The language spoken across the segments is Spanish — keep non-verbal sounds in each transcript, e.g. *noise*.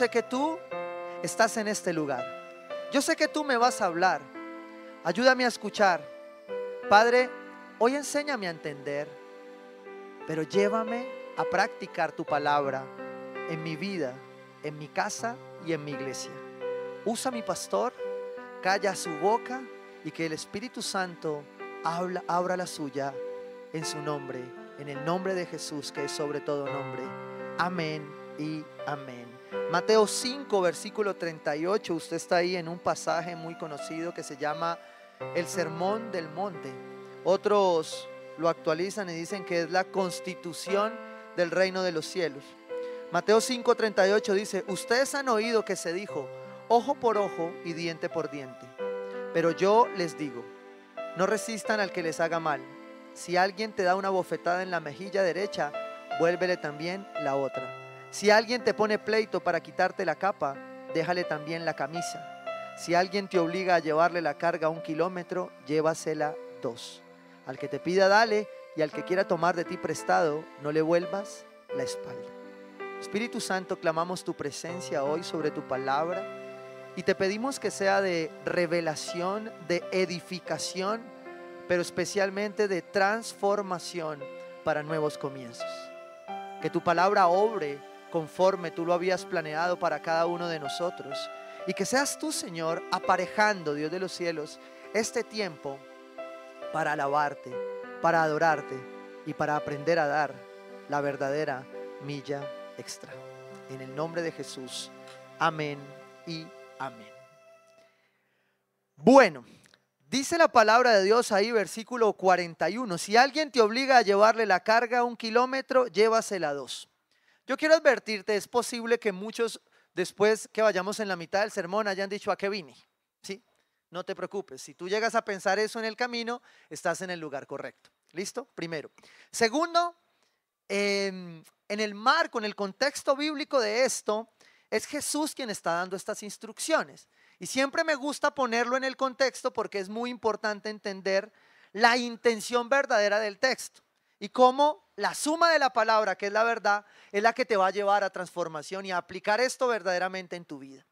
Sé que tú estás en este lugar. Yo sé que tú me vas a hablar. Ayúdame a escuchar. Padre, hoy enséñame a entender, pero llévame a practicar tu palabra en mi vida, en mi casa y en mi iglesia. Usa mi pastor, calla su boca y que el Espíritu Santo habla, abra la suya en su nombre, en el nombre de Jesús que es sobre todo nombre. Amén y amén. Mateo 5, versículo 38, usted está ahí en un pasaje muy conocido que se llama el Sermón del Monte. Otros lo actualizan y dicen que es la constitución del reino de los cielos. Mateo 5, 38 dice, ustedes han oído que se dijo, ojo por ojo y diente por diente. Pero yo les digo, no resistan al que les haga mal. Si alguien te da una bofetada en la mejilla derecha, vuélvele también la otra. Si alguien te pone pleito para quitarte la capa, déjale también la camisa. Si alguien te obliga a llevarle la carga un kilómetro, llévasela dos. Al que te pida, dale, y al que quiera tomar de ti prestado, no le vuelvas la espalda. Espíritu Santo, clamamos tu presencia hoy sobre tu palabra y te pedimos que sea de revelación, de edificación, pero especialmente de transformación para nuevos comienzos. Que tu palabra obre conforme tú lo habías planeado para cada uno de nosotros. Y que seas tú, Señor, aparejando, Dios de los cielos, este tiempo para alabarte, para adorarte y para aprender a dar la verdadera milla extra. En el nombre de Jesús. Amén y amén. Bueno, dice la palabra de Dios ahí, versículo 41. Si alguien te obliga a llevarle la carga un kilómetro, llévasela dos. Yo quiero advertirte, es posible que muchos después que vayamos en la mitad del sermón hayan dicho a qué vine. ¿Sí? No te preocupes, si tú llegas a pensar eso en el camino, estás en el lugar correcto. ¿Listo? Primero. Segundo, en el marco, en el contexto bíblico de esto, es Jesús quien está dando estas instrucciones. Y siempre me gusta ponerlo en el contexto porque es muy importante entender la intención verdadera del texto y cómo la suma de la palabra, que es la verdad, es la que te va a llevar a transformación y a aplicar esto verdaderamente en tu vida.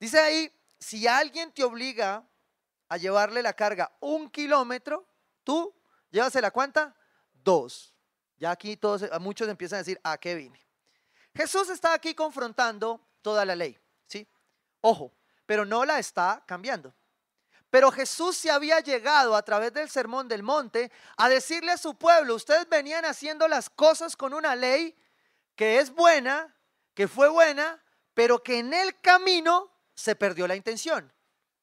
Dice ahí, si alguien te obliga a llevarle la carga un kilómetro, tú llévasela cuánta? Dos. Ya aquí todos, muchos empiezan a decir, ¿a qué vine? Jesús está aquí confrontando toda la ley, ¿sí? Ojo, pero no la está cambiando. Pero Jesús se había llegado a través del sermón del monte a decirle a su pueblo, ustedes venían haciendo las cosas con una ley que es buena, que fue buena, pero que en el camino se perdió la intención.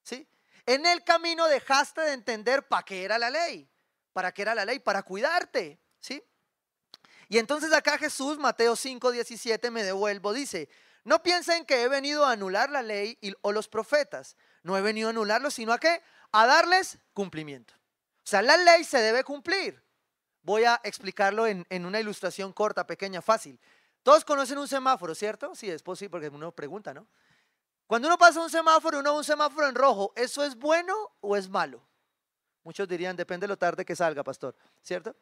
¿sí? En el camino dejaste de entender para qué era la ley, para qué era la ley, para cuidarte. ¿sí? Y entonces acá Jesús, Mateo 5, 17, me devuelvo, dice, no piensen que he venido a anular la ley o los profetas. No he venido a anularlos, sino a qué? A darles cumplimiento. O sea, la ley se debe cumplir. Voy a explicarlo en, en una ilustración corta, pequeña, fácil. Todos conocen un semáforo, ¿cierto? Sí, es posible porque uno pregunta, ¿no? Cuando uno pasa un semáforo, uno ve un semáforo en rojo, ¿eso es bueno o es malo? Muchos dirían, depende de lo tarde que salga, pastor, ¿cierto?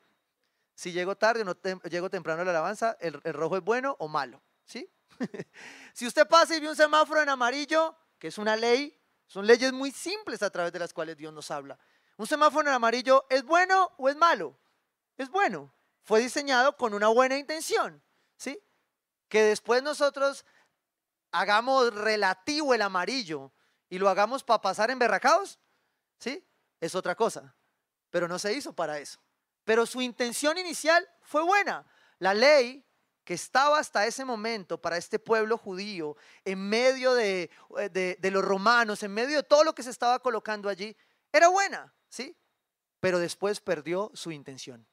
Si llego tarde o no llego temprano a la alabanza, el, el rojo es bueno o malo, ¿sí? *laughs* si usted pasa y ve un semáforo en amarillo, que es una ley, son leyes muy simples a través de las cuales Dios nos habla. ¿Un semáforo en amarillo es bueno o es malo? Es bueno. Fue diseñado con una buena intención, ¿sí? Que después nosotros hagamos relativo el amarillo y lo hagamos para pasar en berracaos, ¿sí? Es otra cosa. Pero no se hizo para eso. Pero su intención inicial fue buena. La ley que estaba hasta ese momento para este pueblo judío, en medio eh, de, de, los romanos, en medio de todo lo que se estaba colocando allí, era buena, ¿sí? Pero después perdió su intención.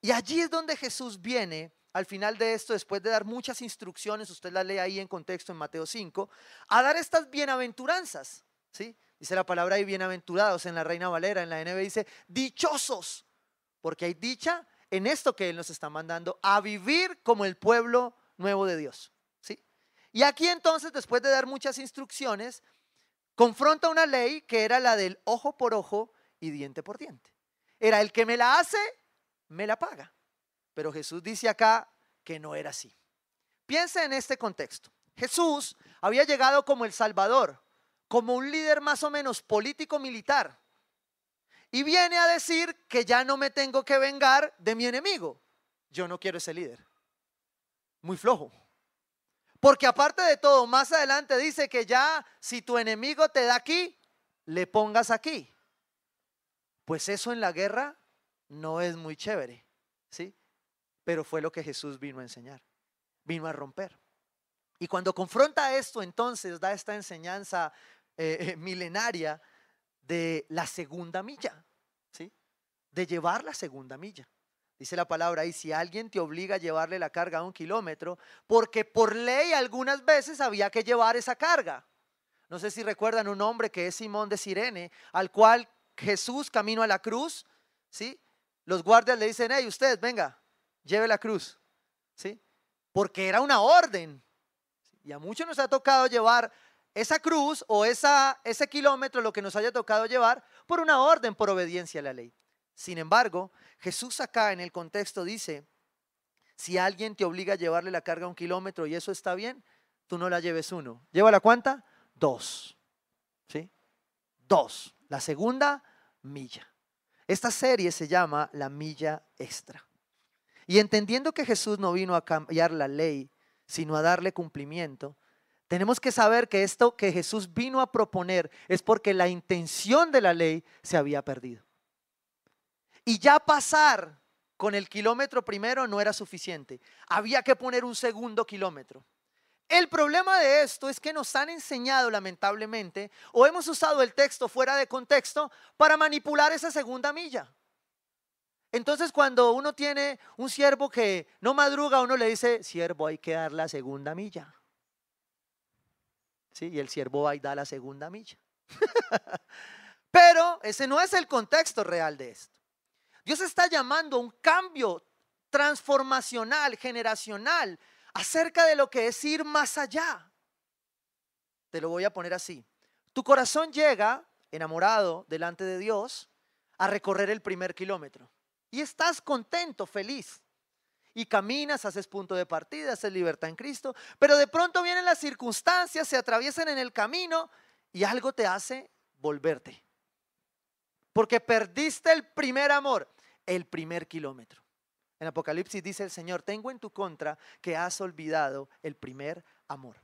Y allí es donde Jesús viene al final de esto, después de dar muchas instrucciones, usted la lee ahí en contexto en Mateo 5, a dar estas bienaventuranzas, ¿sí? Dice la palabra ahí bienaventurados en la Reina Valera, en la NB dice dichosos, porque hay dicha en esto que Él nos está mandando, a vivir como el pueblo nuevo de Dios. ¿sí? Y aquí entonces, después de dar muchas instrucciones, confronta una ley que era la del ojo por ojo y diente por diente. Era el que me la hace, me la paga. Pero Jesús dice acá que no era así. Piensa en este contexto. Jesús había llegado como el Salvador, como un líder más o menos político-militar. Y viene a decir que ya no me tengo que vengar de mi enemigo. Yo no quiero ese líder. Muy flojo. Porque aparte de todo, más adelante dice que ya si tu enemigo te da aquí, le pongas aquí. Pues eso en la guerra no es muy chévere, ¿sí? Pero fue lo que Jesús vino a enseñar, vino a romper. Y cuando confronta esto, entonces da esta enseñanza eh, eh, milenaria de la segunda milla, ¿sí? De llevar la segunda milla. Dice la palabra ahí, si alguien te obliga a llevarle la carga a un kilómetro, porque por ley algunas veces había que llevar esa carga. No sé si recuerdan un hombre que es Simón de Sirene, al cual Jesús camino a la cruz, ¿sí? Los guardias le dicen, hey, usted, venga, lleve la cruz, ¿sí? Porque era una orden. Y a muchos nos ha tocado llevar esa cruz o ese kilómetro, lo que nos haya tocado llevar, por una orden, por obediencia a la ley. Sin embargo, Jesús acá en el contexto dice, si alguien te obliga a llevarle la carga un kilómetro y eso está bien, tú no la lleves uno. ¿Lleva cuánta? Dos. ¿Sí? Dos. La segunda, milla. Esta serie se llama La milla extra. Y entendiendo que Jesús no vino a cambiar la ley, sino a darle cumplimiento, tenemos que saber que esto que Jesús vino a proponer es porque la intención de la ley se había perdido. Y ya pasar con el kilómetro primero no era suficiente. Había que poner un segundo kilómetro. El problema de esto es que nos han enseñado lamentablemente o hemos usado el texto fuera de contexto para manipular esa segunda milla. Entonces cuando uno tiene un siervo que no madruga, uno le dice, siervo, hay que dar la segunda milla. ¿Sí? Y el siervo va y da la segunda milla. *laughs* Pero ese no es el contexto real de esto. Dios está llamando a un cambio transformacional, generacional, acerca de lo que es ir más allá. Te lo voy a poner así. Tu corazón llega, enamorado delante de Dios, a recorrer el primer kilómetro. Y estás contento, feliz. Y caminas, haces punto de partida, haces libertad en Cristo. Pero de pronto vienen las circunstancias, se atraviesan en el camino y algo te hace volverte. Porque perdiste el primer amor el primer kilómetro. En Apocalipsis dice el Señor, tengo en tu contra que has olvidado el primer amor.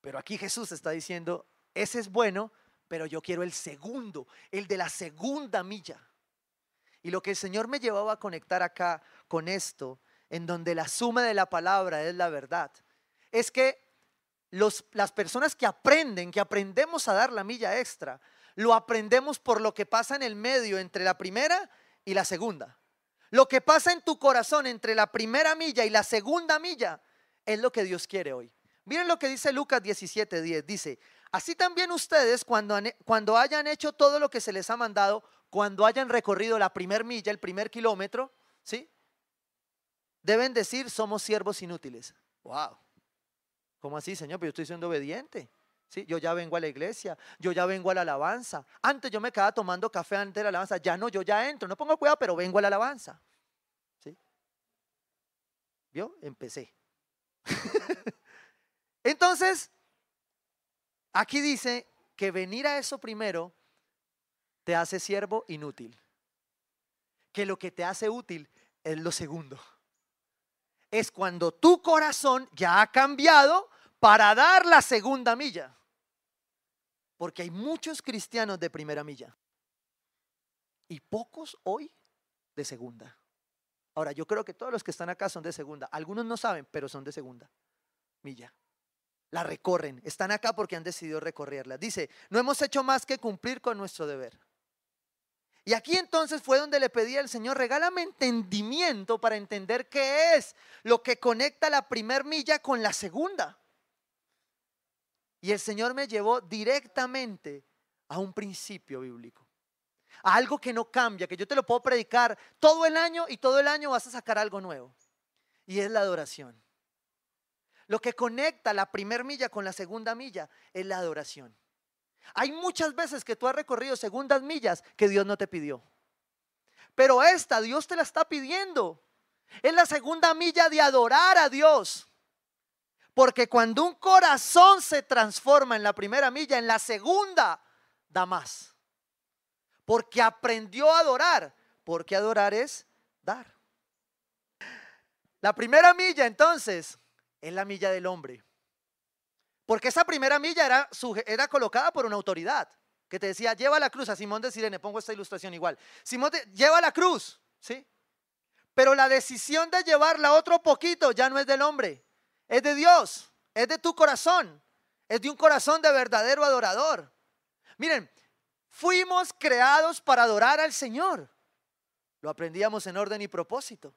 Pero aquí Jesús está diciendo, ese es bueno, pero yo quiero el segundo, el de la segunda milla. Y lo que el Señor me llevaba a conectar acá con esto, en donde la suma de la palabra es la verdad, es que los, las personas que aprenden, que aprendemos a dar la milla extra, lo aprendemos por lo que pasa en el medio entre la primera y la segunda. Lo que pasa en tu corazón entre la primera milla y la segunda milla es lo que Dios quiere hoy. Miren lo que dice Lucas 17:10. Dice, así también ustedes cuando, cuando hayan hecho todo lo que se les ha mandado, cuando hayan recorrido la primer milla, el primer kilómetro, ¿sí? Deben decir, somos siervos inútiles. Wow. ¿Cómo así, Señor? Pero yo estoy siendo obediente. ¿sí? Yo ya vengo a la iglesia, yo ya vengo a la alabanza. Antes yo me quedaba tomando café antes de la alabanza, ya no, yo ya entro, no pongo cuidado, pero vengo a la alabanza. ¿sí? ¿Vio? Empecé. *laughs* Entonces, aquí dice que venir a eso primero te hace siervo inútil. Que lo que te hace útil es lo segundo. Es cuando tu corazón ya ha cambiado para dar la segunda milla. Porque hay muchos cristianos de primera milla y pocos hoy de segunda. Ahora, yo creo que todos los que están acá son de segunda. Algunos no saben, pero son de segunda milla. La recorren. Están acá porque han decidido recorrerla. Dice, no hemos hecho más que cumplir con nuestro deber. Y aquí entonces fue donde le pedí al Señor, regálame entendimiento para entender qué es lo que conecta la primer milla con la segunda. Y el Señor me llevó directamente a un principio bíblico. A algo que no cambia, que yo te lo puedo predicar todo el año y todo el año vas a sacar algo nuevo. Y es la adoración. Lo que conecta la primer milla con la segunda milla es la adoración. Hay muchas veces que tú has recorrido segundas millas que Dios no te pidió. Pero esta Dios te la está pidiendo. Es la segunda milla de adorar a Dios. Porque cuando un corazón se transforma en la primera milla, en la segunda da más. Porque aprendió a adorar. Porque adorar es dar. La primera milla entonces es la milla del hombre. Porque esa primera milla era, era colocada por una autoridad que te decía, lleva la cruz. A Simón de Sirene, pongo esta ilustración igual. Simón, lleva la cruz, ¿sí? Pero la decisión de llevarla otro poquito ya no es del hombre, es de Dios, es de tu corazón, es de un corazón de verdadero adorador. Miren, fuimos creados para adorar al Señor. Lo aprendíamos en orden y propósito.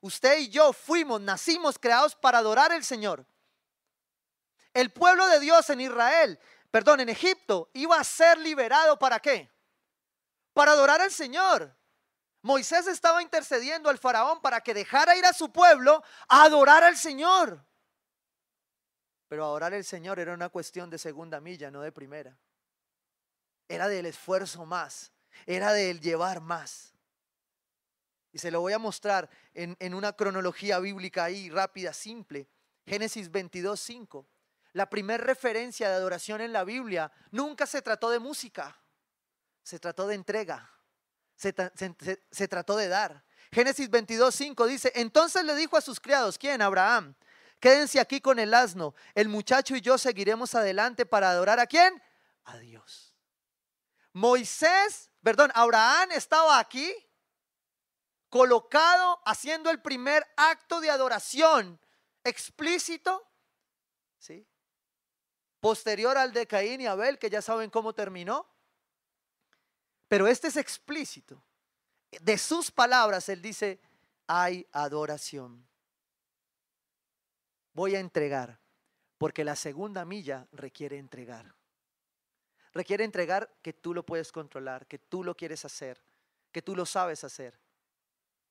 Usted y yo fuimos, nacimos creados para adorar al Señor. El pueblo de Dios en Israel, perdón, en Egipto, iba a ser liberado para qué? Para adorar al Señor. Moisés estaba intercediendo al faraón para que dejara ir a su pueblo a adorar al Señor. Pero adorar al Señor era una cuestión de segunda milla, no de primera. Era del esfuerzo más, era del llevar más. Y se lo voy a mostrar en, una cronología bíblica ahí rápida, simple. Génesis 22, 5. La primera referencia de adoración en la Biblia nunca se trató de música, se trató de entrega, se, trató de dar. Génesis 22, 5 dice, entonces le dijo a sus criados, ¿quién? Abraham, quédense aquí con el asno, el muchacho y yo seguiremos adelante para adorar a quién? A Dios. Moisés, perdón, Abraham estaba aquí colocado haciendo el primer acto de adoración explícito, ¿sí? Posterior al de Caín y Abel, que ya saben cómo terminó. Pero este es explícito. De sus palabras, él dice, hay adoración. Voy a entregar, porque la segunda milla requiere entregar. Requiere entregar que tú lo puedes controlar, que tú lo quieres hacer, que tú lo sabes hacer.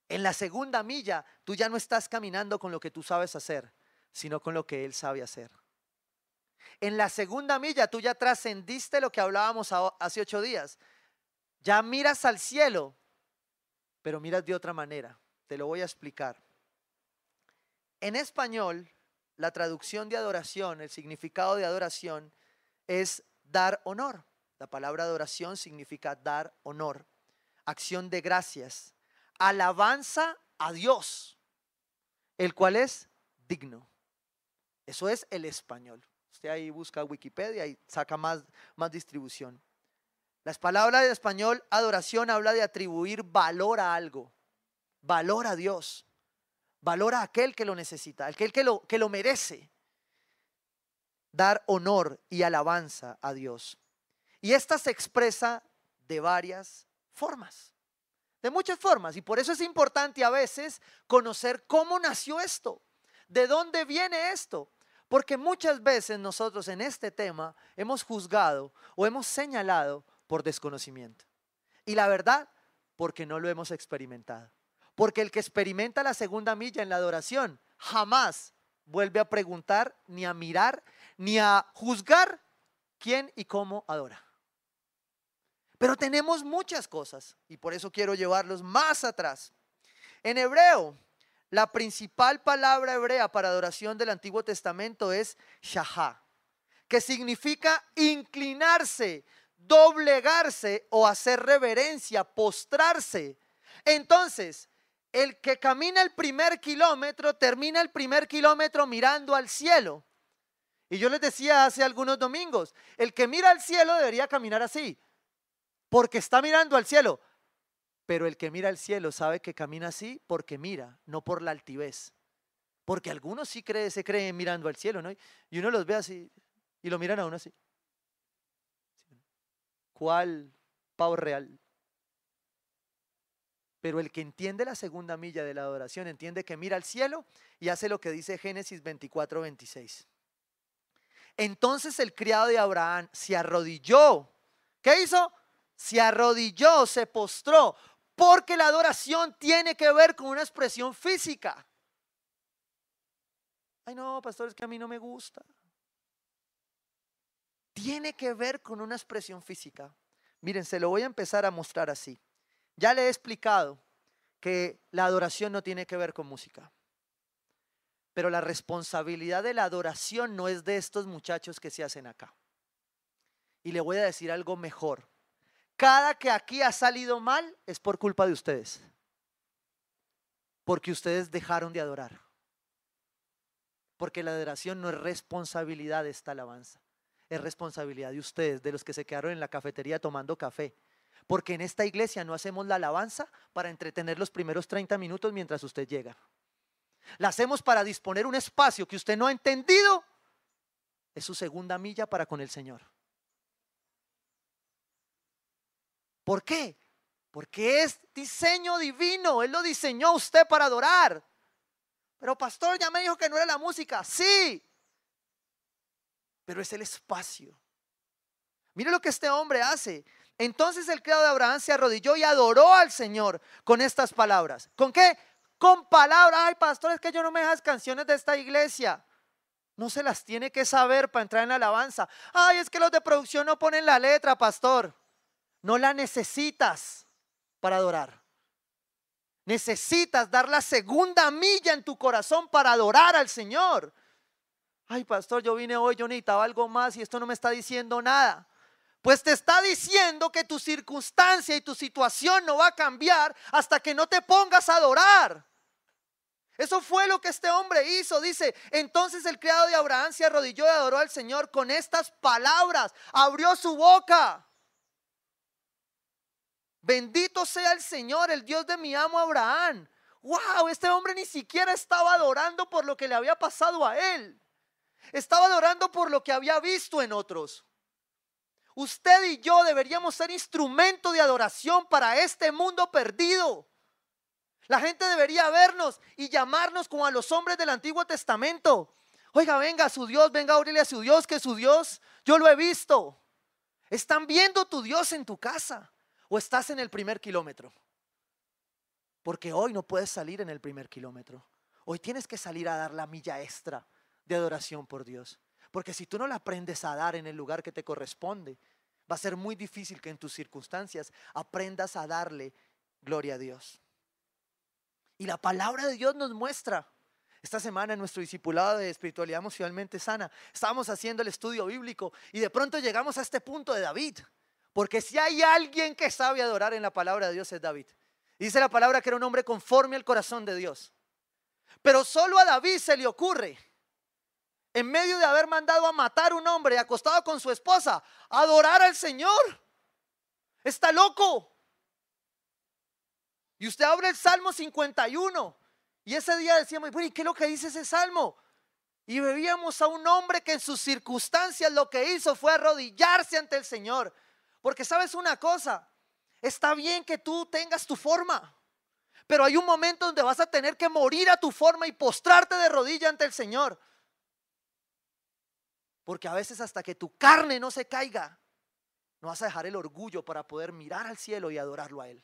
En la segunda milla, tú ya no estás caminando con lo que tú sabes hacer, sino con lo que Él sabe hacer. En la segunda milla, tú ya trascendiste lo que hablábamos hace ocho días. Ya miras al cielo, pero miras de otra manera. Te lo voy a explicar. En español, la traducción de adoración, el significado de adoración es dar honor. La palabra adoración significa dar honor, acción de gracias, alabanza a Dios, el cual es digno. Eso es el español. Usted ahí busca Wikipedia y saca más, más distribución. Las palabras de español, adoración, habla de atribuir valor a algo, valor a Dios, valor a aquel que lo necesita, aquel que lo, que lo merece. Dar honor y alabanza a Dios. Y esta se expresa de varias formas de muchas formas. Y por eso es importante a veces conocer cómo nació esto, de dónde viene esto. Porque muchas veces nosotros en este tema hemos juzgado o hemos señalado por desconocimiento. Y la verdad, porque no lo hemos experimentado. Porque el que experimenta la segunda milla en la adoración jamás vuelve a preguntar, ni a mirar, ni a juzgar quién y cómo adora. Pero tenemos muchas cosas y por eso quiero llevarlos más atrás. En hebreo, la principal palabra hebrea para adoración del Antiguo Testamento es shahá, que significa inclinarse, doblegarse o hacer reverencia, postrarse. Entonces, el que camina el primer kilómetro termina el primer kilómetro mirando al cielo. Y yo les decía hace algunos domingos, el que mira al cielo debería caminar así, porque está mirando al cielo. Pero el que mira al cielo sabe que camina así porque mira, no por la altivez. Porque algunos sí creen, se creen mirando al cielo, ¿no? Y uno los ve así y lo miran a uno así. ¿Cuál pavo real? Pero el que entiende la segunda milla de la adoración entiende que mira al cielo y hace lo que dice Génesis 24, 26. Entonces el criado de Abraham se arrodilló. ¿Qué hizo? se arrodilló, se postró, porque la adoración tiene que ver con una expresión física. Ay, no, pastor, es que a mí no me gusta. Tiene que ver con una expresión física. Miren, se lo voy a empezar a mostrar así. Ya le he explicado que la adoración no tiene que ver con música. Pero la responsabilidad de la adoración no es de estos muchachos que se hacen acá. Y le voy a decir algo mejor. Cada que aquí ha salido mal es por culpa de ustedes. Porque ustedes dejaron de adorar. Porque la adoración no es responsabilidad de esta alabanza. Es responsabilidad de ustedes, de los que se quedaron en la cafetería tomando café. Porque en esta iglesia no hacemos la alabanza para entretener los primeros 30 minutos mientras usted llega. La hacemos para disponer un espacio que usted no ha entendido. Es su segunda milla para con el Señor. ¿Por qué? Porque es diseño divino. Él lo diseñó usted para adorar. Pero pastor, ya me dijo que no era la música. Sí. Pero es el espacio. Mire lo que este hombre hace. Entonces el criado de Abraham se arrodilló y adoró al Señor con estas palabras. ¿Con qué? Con palabras. Ay, pastor, es que yo no me dejas canciones de esta iglesia. No se las tiene que saber para entrar en la alabanza. Ay, es que los de producción no ponen la letra, pastor. No la necesitas para adorar. Necesitas dar la segunda milla en tu corazón para adorar al Señor. Ay, pastor, yo vine hoy, yo necesitaba algo más y esto no me está diciendo nada. Pues te está diciendo que tu circunstancia y tu situación no va a cambiar hasta que no te pongas a adorar. Eso fue lo que este hombre hizo. Dice, entonces el criado de Abraham se arrodilló y adoró al Señor con estas palabras. Abrió su boca. Bendito sea el Señor, el Dios de mi amo Abraham. Wow, este hombre ni siquiera estaba adorando por lo que le había pasado a él. Estaba adorando por lo que había visto en otros. Usted y yo deberíamos ser instrumento de adoración para este mundo perdido. La gente debería vernos y llamarnos como a los hombres del Antiguo Testamento. Oiga, venga su Dios, venga a a su Dios, que su Dios, yo lo he visto. Están viendo tu Dios en tu casa o estás en el primer kilómetro. Porque hoy no puedes salir en el primer kilómetro. Hoy tienes que salir a dar la milla extra de adoración por Dios. Porque si tú no la aprendes a dar en el lugar que te corresponde, va a ser muy difícil que en tus circunstancias aprendas a darle gloria a Dios. Y la palabra de Dios nos muestra. Esta semana en nuestro discipulado de espiritualidad emocionalmente sana, estábamos haciendo el estudio bíblico y de pronto llegamos a este punto de David. Porque si hay alguien que sabe adorar en la palabra de Dios es David. Dice la palabra que era un hombre conforme al corazón de Dios. Pero solo a David se le ocurre, en medio de haber mandado a matar un hombre acostado con su esposa, adorar al Señor. Está loco. Y usted abre el Salmo 51. Y ese día decíamos, ¿y qué es lo que dice ese salmo? Y veíamos a un hombre que en sus circunstancias lo que hizo fue arrodillarse ante el Señor. Porque sabes una cosa, está bien que tú tengas tu forma, pero hay un momento donde vas a tener que morir a tu forma y postrarte de rodilla ante el Señor. Porque a veces hasta que tu carne no se caiga, no vas a dejar el orgullo para poder mirar al cielo y adorarlo a Él.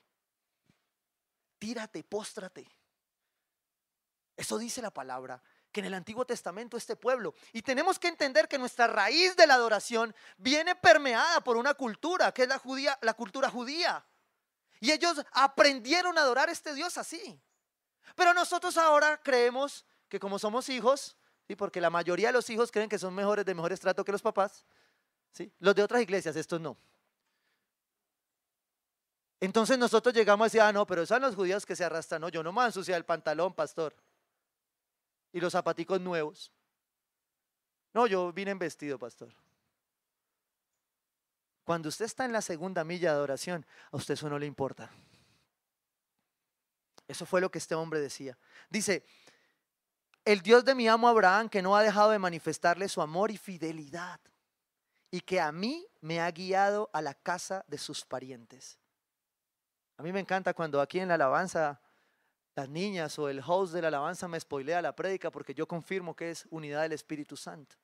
Tírate, póstrate. Eso dice la palabra que en el Antiguo Testamento este pueblo. Y tenemos que entender que nuestra raíz de la adoración viene permeada por una cultura, que es la, judía, la cultura judía. Y ellos aprendieron a adorar a este Dios así. Pero nosotros ahora creemos que como somos hijos, ¿sí? porque la mayoría de los hijos creen que son mejores de mejor estrato que los papás, ¿sí? los de otras iglesias, estos no. Entonces nosotros llegamos a decir, ah, no, pero son los judíos que se arrastran, no, yo no me voy a el pantalón, pastor y los zapaticos nuevos. No, yo vine en vestido, pastor. Cuando usted está en la segunda milla de adoración, a usted eso no le importa. Eso fue lo que este hombre decía. Dice, el Dios de mi amo Abraham que no ha dejado de manifestarle su amor y fidelidad y que a mí me ha guiado a la casa de sus parientes. A mí me encanta cuando aquí en la alabanza las niñas o el host de la alabanza me spoilea la prédica porque yo confirmo que es unidad del Espíritu Santo.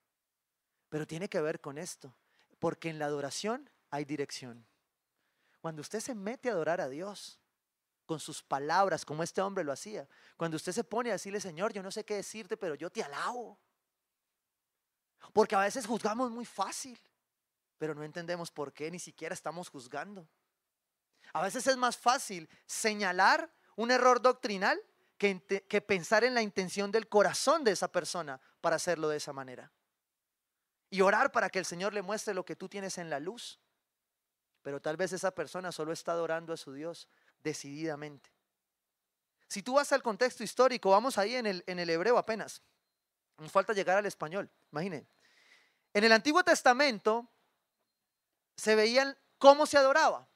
Pero tiene que ver con esto, porque en la adoración hay dirección. Cuando usted se mete a adorar a Dios con sus palabras, como este hombre lo hacía, cuando usted se pone a decirle, Señor, yo no sé qué decirte, pero yo te alabo. Porque a veces juzgamos muy fácil, pero no entendemos por qué, ni siquiera estamos juzgando. A veces es más fácil señalar un error doctrinal que, pensar en la intención del corazón de esa persona para hacerlo de esa manera. Y orar para que el Señor le muestre lo que tú tienes en la luz. Pero tal vez esa persona solo está adorando a su Dios decididamente. Si tú vas al contexto histórico, vamos ahí en el, en el hebreo apenas. Nos falta llegar al español, imaginen. En el Antiguo Testamento se veían cómo se adoraba.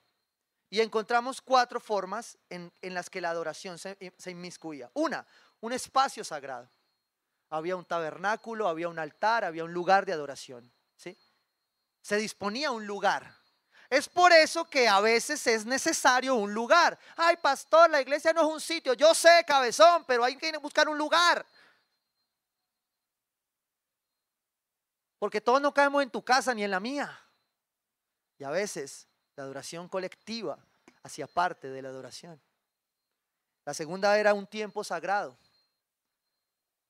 Y encontramos cuatro formas en, las que la adoración se, se inmiscuía. Una, un espacio sagrado. Había un tabernáculo, había un altar, había un lugar de adoración. ¿sí? Se disponía un lugar. Es por eso que a veces es necesario un lugar. Ay, pastor, la iglesia no es un sitio. Yo sé, cabezón, pero hay que buscar un lugar. Porque todos no caemos en tu casa ni en la mía. Y a veces la adoración colectiva hacía parte de la adoración. La segunda era un tiempo sagrado.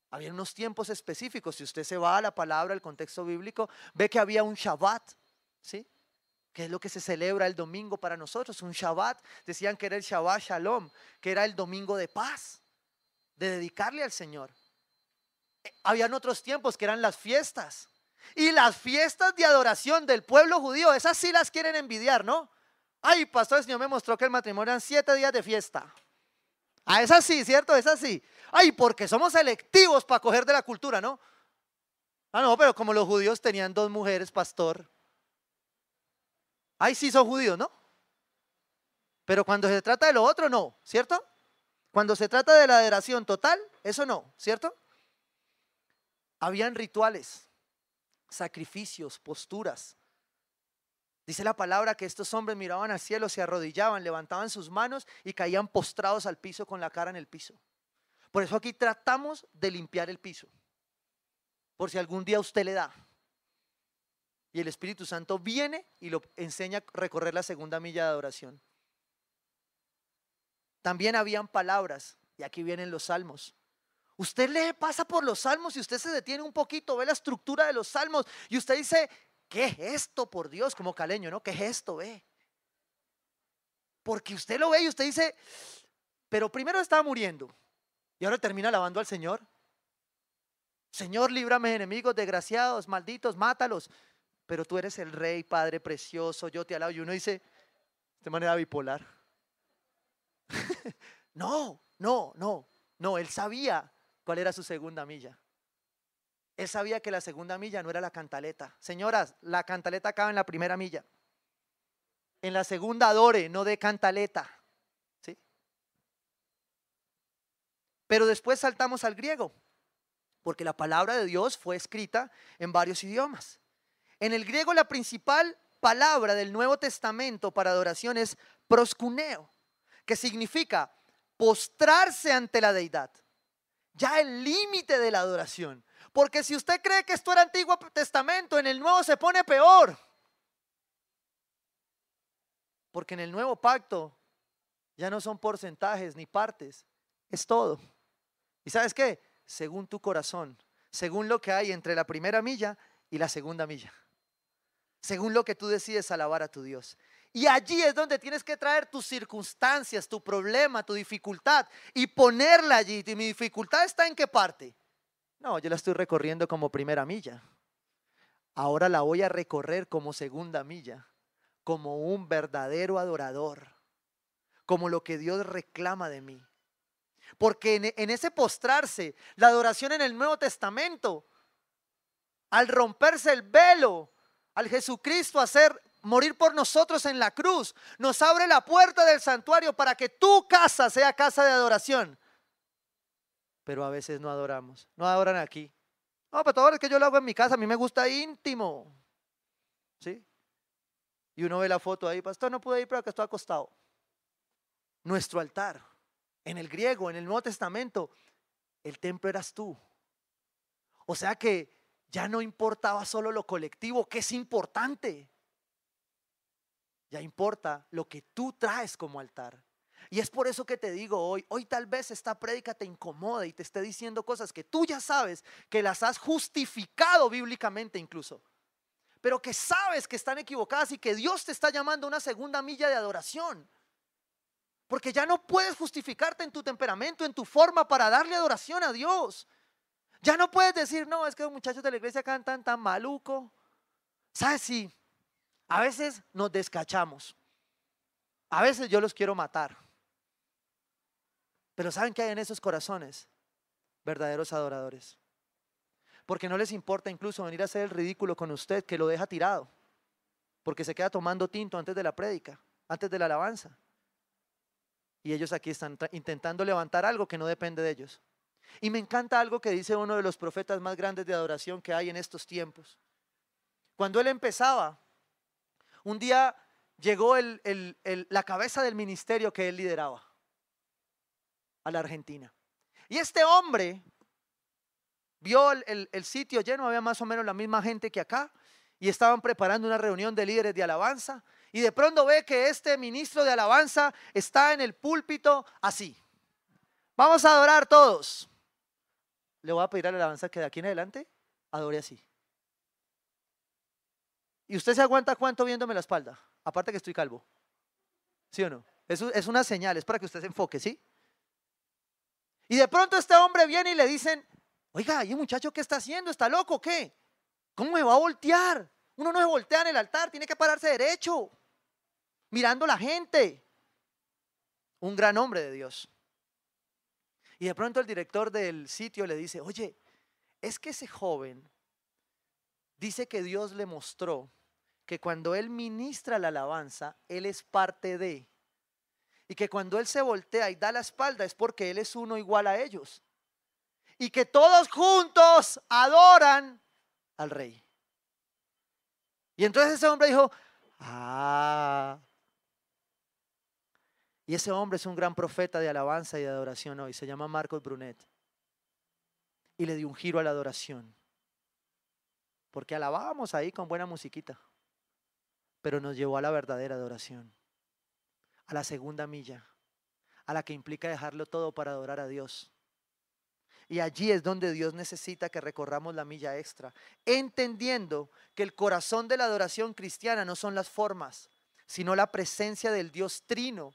Había unos tiempos específicos. Si usted se va a la palabra, el contexto bíblico, ve que había un Shabbat, ¿sí? Que es lo que se celebra el domingo para nosotros. Un Shabbat, decían que era el Shabbat Shalom, que era el domingo de paz, de dedicarle al Señor. Eh, habían otros tiempos que eran las fiestas. Y las fiestas de adoración del pueblo judío, esas sí las quieren envidiar, ¿no? Ay, pastor, el Señor me mostró que el matrimonio eran siete días de fiesta. Ah, es así, ¿cierto? Es así. Ay, porque somos selectivos para coger de la cultura, ¿no? Ah, no, pero como los judíos tenían dos mujeres, pastor. Ay, sí son judíos, ¿no? Pero cuando se trata de lo otro, no, ¿cierto? Cuando se trata de la adoración total, eso no, ¿cierto? Habían rituales sacrificios, posturas. Dice la palabra que estos hombres miraban al cielo, se arrodillaban, levantaban sus manos y caían postrados al piso con la cara en el piso. Por eso aquí tratamos de limpiar el piso. Por si algún día usted le da. Y el Espíritu Santo viene y lo enseña a recorrer la segunda milla de adoración. También habían palabras, y aquí vienen los salmos. Usted lee, pasa por los salmos y usted se detiene un poquito, ve la estructura de los salmos y usted dice, ¿qué es esto por Dios? Como caleño, ¿no? ¿Qué es esto? Ve. Porque usted lo ve y usted dice, pero primero estaba muriendo y ahora termina alabando al Señor. Señor, líbrame de enemigos, desgraciados, malditos, mátalos. Pero tú eres el rey, Padre precioso, yo te alabo. Y uno dice, de manera bipolar. *laughs* no, no, no, no, él sabía cuál era su segunda milla. Él sabía que la segunda milla no era la cantaleta. Señoras, la cantaleta acaba en la primera milla. En la segunda adore, no de cantaleta. ¿sí? Pero después saltamos al griego, porque la palabra de Dios fue escrita en varios idiomas. En el griego la principal palabra del Nuevo Testamento para adoración es proscuneo, que significa postrarse ante la deidad ya el límite de la adoración. Porque si usted cree que esto era Antiguo Testamento, en el Nuevo se pone peor. Porque en el Nuevo Pacto ya no son porcentajes ni partes, es todo. ¿Y sabes qué? Según tu corazón, según lo que hay entre la primera milla y la segunda milla. Según lo que tú decides alabar a tu Dios. Y allí es donde tienes que traer tus circunstancias, tu problema, tu dificultad y ponerla allí. ¿Y mi dificultad está en qué parte? No, yo la estoy recorriendo como primera milla. Ahora la voy a recorrer como segunda milla, como un verdadero adorador, como lo que Dios reclama de mí. Porque en, ese postrarse, la adoración en el Nuevo Testamento, al romperse el velo, al Jesucristo hacer morir por nosotros en la cruz, nos abre la puerta del santuario para que tu casa sea casa de adoración. Pero a veces no adoramos, no adoran aquí. No, pero todo es que yo lo hago en mi casa, a mí me gusta íntimo. ¿Sí? Y uno ve la foto ahí, pastor, no pude ir porque estoy acostado. Nuestro altar, en el griego, en el Nuevo Testamento, el templo eras tú. O sea que ya no importaba solo lo colectivo, que es importante. Ya importa lo que tú traes como altar. Y es por eso que te digo hoy, hoy tal vez esta prédica te incomode y te esté diciendo cosas que tú ya sabes, que las has justificado bíblicamente incluso, pero que sabes que están equivocadas y que Dios te está llamando a una segunda milla de adoración. Porque ya no puedes justificarte en tu temperamento, en tu forma para darle adoración a Dios. Ya no puedes decir, no, es que los muchachos de la iglesia cantan tan maluco. ¿Sabes? Sí, a veces nos descachamos. A veces yo los quiero matar. Pero ¿saben qué hay en esos corazones? Verdaderos adoradores. Porque no les importa incluso venir a hacer el ridículo con usted que lo deja tirado. Porque se queda tomando tinto antes de la prédica, antes de la alabanza. Y ellos aquí están intentando levantar algo que no depende de ellos. Y me encanta algo que dice uno de los profetas más grandes de adoración que hay en estos tiempos. Cuando él empezaba, un día llegó la cabeza del ministerio que él lideraba a la Argentina. Y este hombre vio el, sitio lleno, había más o menos la misma gente que acá, y estaban preparando una reunión de líderes de alabanza, y de pronto ve que este ministro de alabanza está en el púlpito así. Vamos a adorar todos. Le voy a pedir a la alabanza que de aquí en adelante adore así. ¿Y usted se aguanta cuánto viéndome la espalda? Aparte que estoy calvo. ¿Sí o no? Es una señal, es para que usted se enfoque, ¿sí? Y de pronto este hombre viene y le dicen, oiga, ¿y muchacho qué está haciendo? ¿Está loco qué? ¿Cómo me va a voltear? Uno no se voltea en el altar, tiene que pararse derecho, mirando a la gente. Un gran hombre de Dios. Y de pronto el director del sitio le dice, oye, es que ese joven dice que Dios le mostró que cuando Él ministra la alabanza, Él es parte de. Y que cuando Él se voltea y da la espalda es porque Él es uno igual a ellos. Y que todos juntos adoran al rey. Y entonces ese hombre dijo, ah. Y ese hombre es un gran profeta de alabanza y de adoración hoy. Se llama Marcos Brunet. Y le dio un giro a la adoración. Porque alabábamos ahí con buena musiquita pero nos llevó a la verdadera adoración, a la segunda milla, a la que implica dejarlo todo para adorar a Dios. Y allí es donde Dios necesita que recorramos la milla extra, entendiendo que el corazón de la adoración cristiana no son las formas, sino la presencia del Dios trino,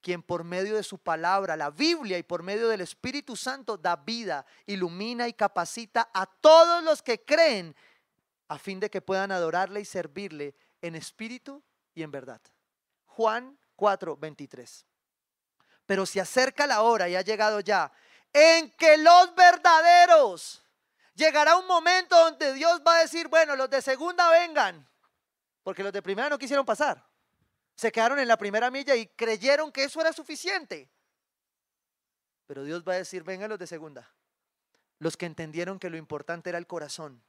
quien por medio de su palabra, la Biblia y por medio del Espíritu Santo da vida, ilumina y capacita a todos los que creen a fin de que puedan adorarle y servirle en espíritu y en verdad. Juan 4, 23. Pero se acerca la hora y ha llegado ya en que los verdaderos llegará un momento donde Dios va a decir, bueno, los de segunda vengan, porque los de primera no quisieron pasar. Se quedaron en la primera milla y creyeron que eso era suficiente. Pero Dios va a decir, vengan los de segunda, los que entendieron que lo importante era el corazón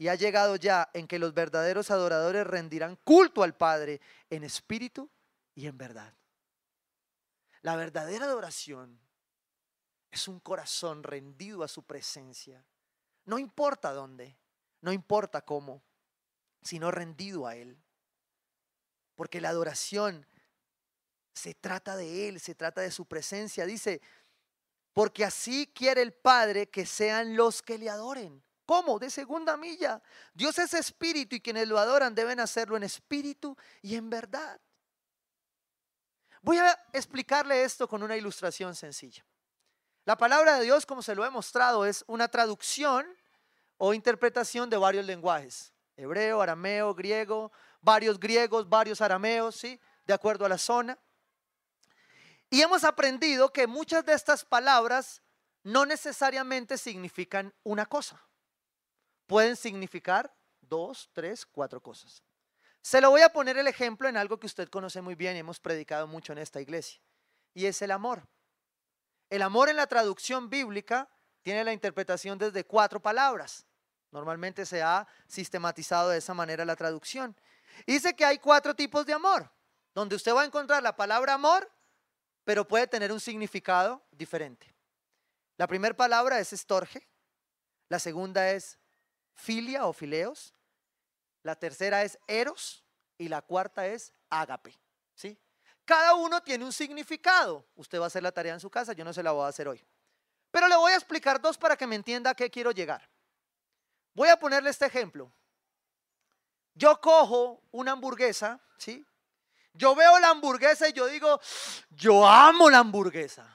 y ha llegado ya en que los verdaderos adoradores rendirán culto al Padre en espíritu y en verdad. La verdadera adoración es un corazón rendido a su presencia. No importa dónde, no importa cómo, sino rendido a Él. Porque la adoración se trata de Él, se trata de su presencia. Dice, porque así quiere el Padre que sean los que le adoren. ¿Cómo? De segunda milla. Dios es espíritu y quienes lo adoran deben hacerlo en espíritu y en verdad. Voy a explicarle esto con una ilustración sencilla. La palabra de Dios, como se lo he mostrado, es una traducción o interpretación de varios lenguajes. Hebreo, arameo, griego, varios griegos, varios arameos, ¿sí? De acuerdo a la zona. Y hemos aprendido que muchas de estas palabras no necesariamente significan una cosa pueden significar dos, tres, cuatro cosas. Se lo voy a poner el ejemplo en algo que usted conoce muy bien y hemos predicado mucho en esta iglesia, y es el amor. El amor en la traducción bíblica tiene la interpretación desde cuatro palabras. Normalmente se ha sistematizado de esa manera la traducción. Dice que hay cuatro tipos de amor, donde usted va a encontrar la palabra amor, pero puede tener un significado diferente. La primera palabra es estorge, la segunda es filia o fileos, la tercera es eros y la cuarta es ágape. ¿sí? Cada uno tiene un significado. Usted va a hacer la tarea en su casa, yo no se la voy a hacer hoy. Pero le voy a explicar dos para que me entienda a qué quiero llegar. Voy a ponerle este ejemplo. Yo cojo una hamburguesa, ¿sí? Yo veo la hamburguesa y yo digo, yo amo la hamburguesa.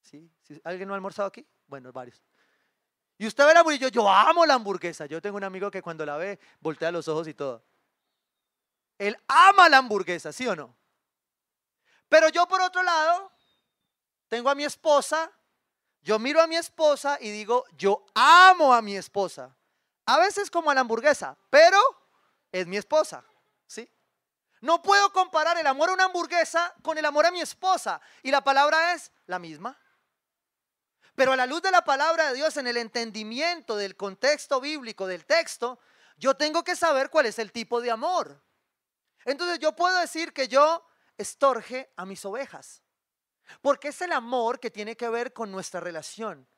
¿Sí? ¿Alguien no ha almorzado aquí? Bueno, varios. Y usted ve la hamburguesa, yo, yo amo la hamburguesa. Yo tengo un amigo que cuando la ve, voltea los ojos y todo. Él ama la hamburguesa, ¿sí o no? Pero yo por otro lado, tengo a mi esposa, yo miro a mi esposa y digo, yo amo a mi esposa. A veces como a la hamburguesa, pero es mi esposa, ¿sí? No puedo comparar el amor a una hamburguesa con el amor a mi esposa. Y la palabra es la misma. Pero a la luz de la palabra de Dios, en el entendimiento del contexto bíblico del texto, yo tengo que saber cuál es el tipo de amor. Entonces yo puedo decir que yo estorje a mis ovejas. Porque es el amor que tiene que ver con nuestra relación,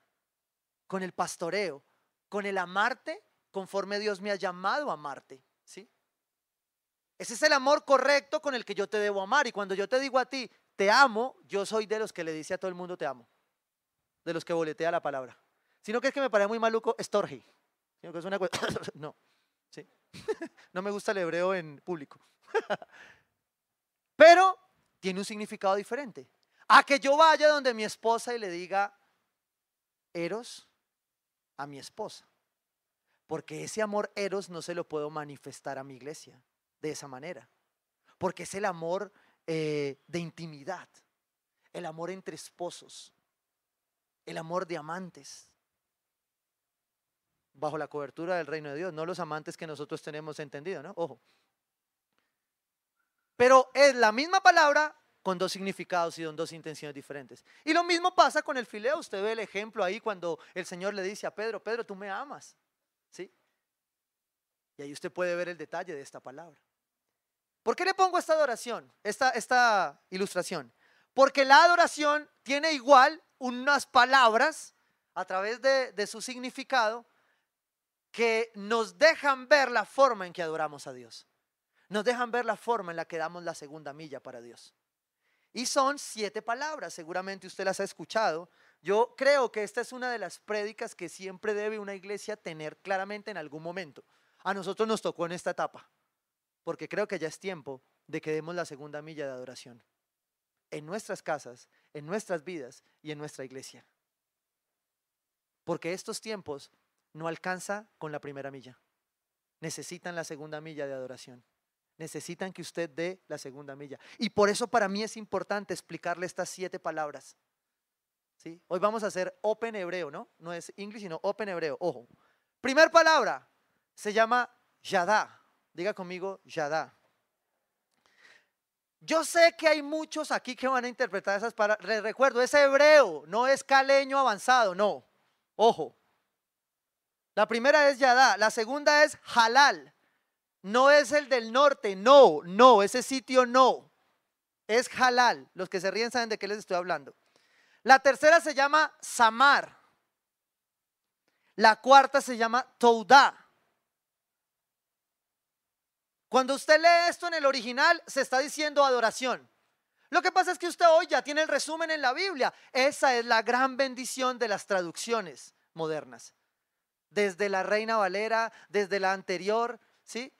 con el pastoreo, con el amarte conforme Dios me ha llamado a amarte. ¿sí? Ese es el amor correcto con el que yo te debo amar. Y cuando yo te digo a ti, te amo, yo soy de los que le dice a todo el mundo, te amo. De los que boletea la palabra. Sino que es que me parece muy maluco, que es no, *laughs* no me gusta el hebreo en público. *laughs* Pero tiene un significado diferente. A que yo vaya donde mi esposa y le diga, Eros, a mi esposa. Porque ese amor Eros no se lo puedo manifestar a mi iglesia de esa manera. Porque es el amor eh, de intimidad, el amor entre esposos, el amor de amantes, bajo la cobertura del reino de Dios, no los amantes que nosotros tenemos entendido, ¿no? Ojo. Pero es la misma palabra con dos significados y con dos intenciones diferentes. Y lo mismo pasa con el fileo. Usted ve el ejemplo ahí cuando el Señor le dice a Pedro, Pedro, tú me amas. ¿Sí? Y ahí usted puede ver el detalle de esta palabra. ¿Por qué le pongo esta adoración, esta, esta ilustración? Porque la adoración tiene igual unas palabras a través de, de su significado que nos dejan ver la forma en que adoramos a Dios. Nos dejan ver la forma en la que damos la segunda milla para Dios. Y son siete palabras, seguramente usted las ha escuchado. Yo creo que esta es una de las prédicas que siempre debe una iglesia tener claramente en algún momento. A nosotros nos tocó en esta etapa, porque creo que ya es tiempo de que demos la segunda milla de adoración en nuestras casas, en nuestras vidas y en nuestra iglesia. Porque estos tiempos no alcanza con la primera milla. Necesitan la segunda milla de adoración necesitan que usted dé la segunda milla. Y por eso para mí es importante explicarle estas siete palabras. Hoy vamos a hacer Open Hebreo, ¿no? No es English, sino Open Hebreo. Ojo. Primer palabra se llama Yadá. Diga conmigo, Yadá. Yo sé que hay muchos aquí que van a interpretar esas palabras. Les recuerdo, es hebreo, no es caleño avanzado, no. Ojo. La primera es Yadá, la segunda es Halal. No es el del norte, no, no, ese sitio no. Es halal. Los que se ríen saben de qué les estoy hablando. La tercera se llama Samar. La cuarta se llama Toudá. Cuando usted lee esto en el original, se está diciendo adoración. Lo que pasa es que usted hoy ya tiene el resumen en la Biblia. Esa es la gran bendición de las traducciones modernas. Desde la Reina Valera, desde la anterior, ¿sí?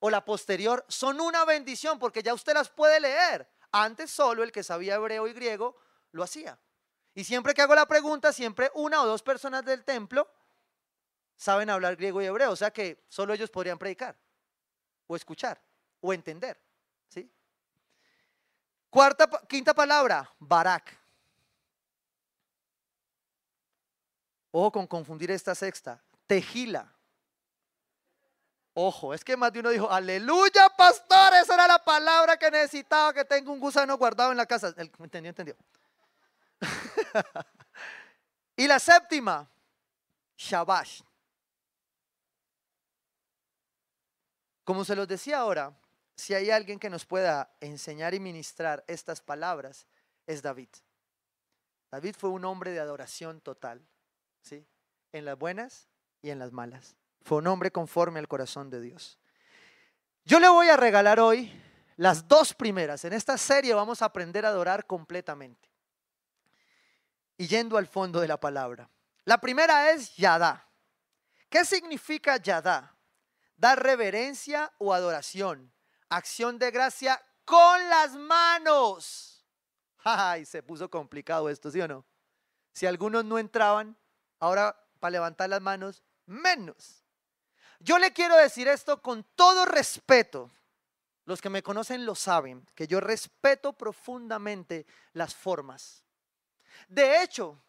o la posterior son una bendición porque ya usted las puede leer. Antes solo el que sabía hebreo y griego lo hacía. Y siempre que hago la pregunta, siempre una o dos personas del templo saben hablar griego y hebreo, o sea que solo ellos podrían predicar o escuchar o entender, ¿sí? Cuarta quinta palabra, barak. Ojo con confundir esta sexta, tejila. Ojo, es que más de uno dijo, aleluya, pastor, esa era la palabra que necesitaba, que tengo un gusano guardado en la casa. entendió, entendió. *laughs* y la séptima, Shabash. Como se los decía ahora, si hay alguien que nos pueda enseñar y ministrar estas palabras, es David. David fue un hombre de adoración total, ¿sí? En las buenas y en las malas. Fue un hombre conforme al corazón de Dios. Yo le voy a regalar hoy las dos primeras. En esta serie vamos a aprender a adorar completamente. Y yendo al fondo de la palabra. La primera es Yadá. ¿Qué significa Yadá? Dar reverencia o adoración, acción de gracia con las manos. *laughs* Ay, se puso complicado esto, ¿sí o no? Si algunos no entraban, ahora para levantar las manos, menos. Yo le quiero decir esto con todo respeto. Los que me conocen lo saben, que yo respeto profundamente las formas. De hecho,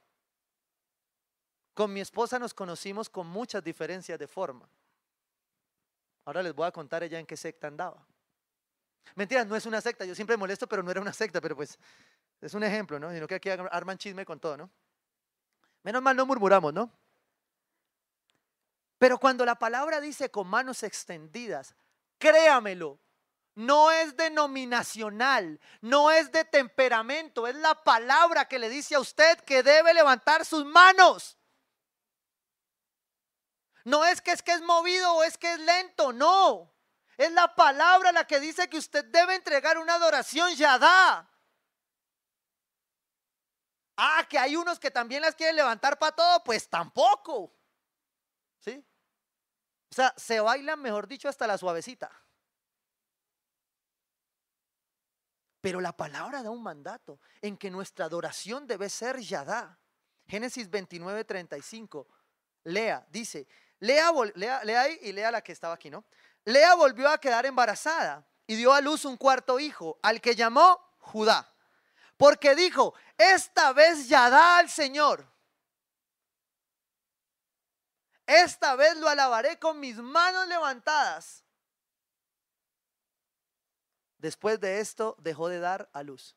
con mi esposa nos conocimos con muchas diferencias de forma. Ahora les voy a contar ella en qué secta andaba. Mentira, no es una secta, yo siempre molesto, pero no era una secta, pero pues es un ejemplo, ¿no? Sino que aquí arman chisme con todo, ¿no? Menos mal no murmuramos, ¿no? Pero cuando la palabra dice con manos extendidas, créamelo, no es denominacional, no es de temperamento, es la palabra que le dice a usted que debe levantar sus manos. No es que es que es movido o es que es lento, no. Es la palabra la que dice que usted debe entregar una adoración yadá. Ah, que hay unos que también las quieren levantar para todo, pues tampoco. ¿Sí? O sea, se bailan, mejor dicho, hasta la suavecita. Pero la palabra da un mandato en que nuestra adoración debe ser Yadá. Génesis 29, 35. Lea, dice, lea, lea, ahí y lea la que estaba aquí, ¿no? Lea volvió a quedar embarazada y dio a luz un cuarto hijo, al que llamó Judá. Porque dijo, esta vez Yadá al Señor. Esta vez lo alabaré con mis manos levantadas. Después de esto dejó de dar a luz.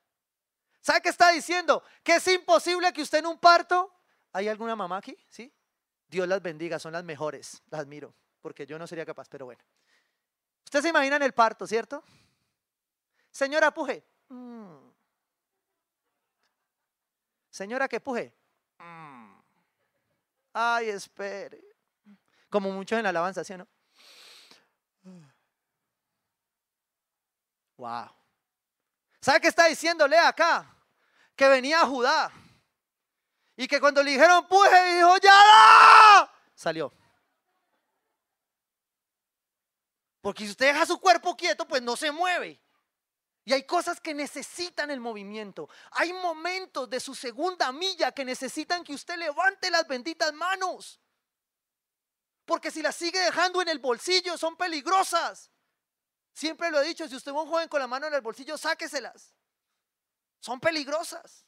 ¿Sabe qué está diciendo? Que es imposible que usted en un parto. ¿Hay alguna mamá aquí? ¿Sí? Dios las bendiga, son las mejores. Las admiro, porque yo no sería capaz, pero bueno. Usted se imagina en el parto, ¿cierto? Señora, puje. Mm. Señora, que puje. Mm. Ay, espere. Como muchos en la alabanza, ¿sí o no? Wow. ¿Sabe qué está diciéndole acá? Que venía Judá. Y que cuando le dijeron puje, dijo, ya Salió. Porque si usted deja su cuerpo quieto, pues no se mueve. Y hay cosas que necesitan el movimiento. Hay momentos de su segunda milla que necesitan que usted levante las benditas manos. Porque si las sigue dejando en el bolsillo son peligrosas. Siempre lo he dicho, si usted a un joven con la mano en el bolsillo, sáqueselas. Son peligrosas.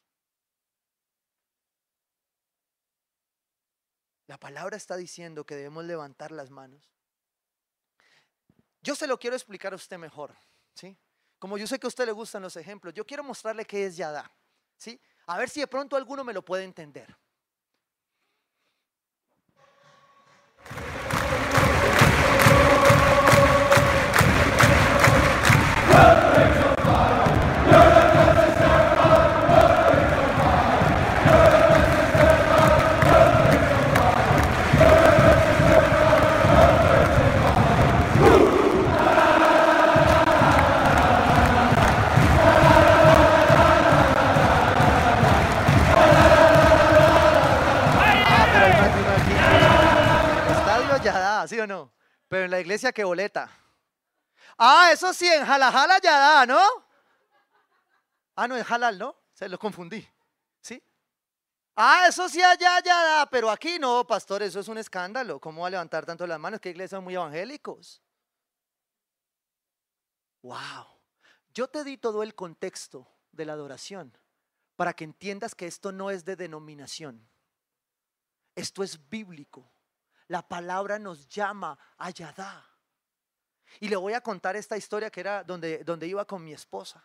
La palabra está diciendo que debemos levantar las manos. Yo se lo quiero explicar a usted mejor, ¿sí? Como yo sé que a usted le gustan los ejemplos, yo quiero mostrarle qué es Yadá, ¿sí? A ver si de pronto alguno me lo puede entender. ¿Sí o no? Pero en la iglesia que boleta. Ah, eso sí, en Jalajala ya da, ¿no? Ah, no, en Jalal, ¿no? Se lo confundí. ¿Sí? Ah, eso sí allá ya da, pero aquí no, pastor, eso es un escándalo. ¿Cómo va a levantar tanto las manos? Que iglesias muy evangélicos. Wow. Yo te di todo el contexto de la adoración para que entiendas que esto no es de denominación. Esto es bíblico. La palabra nos llama a Yadá. Y le voy a contar esta historia que era donde, donde iba con mi esposa.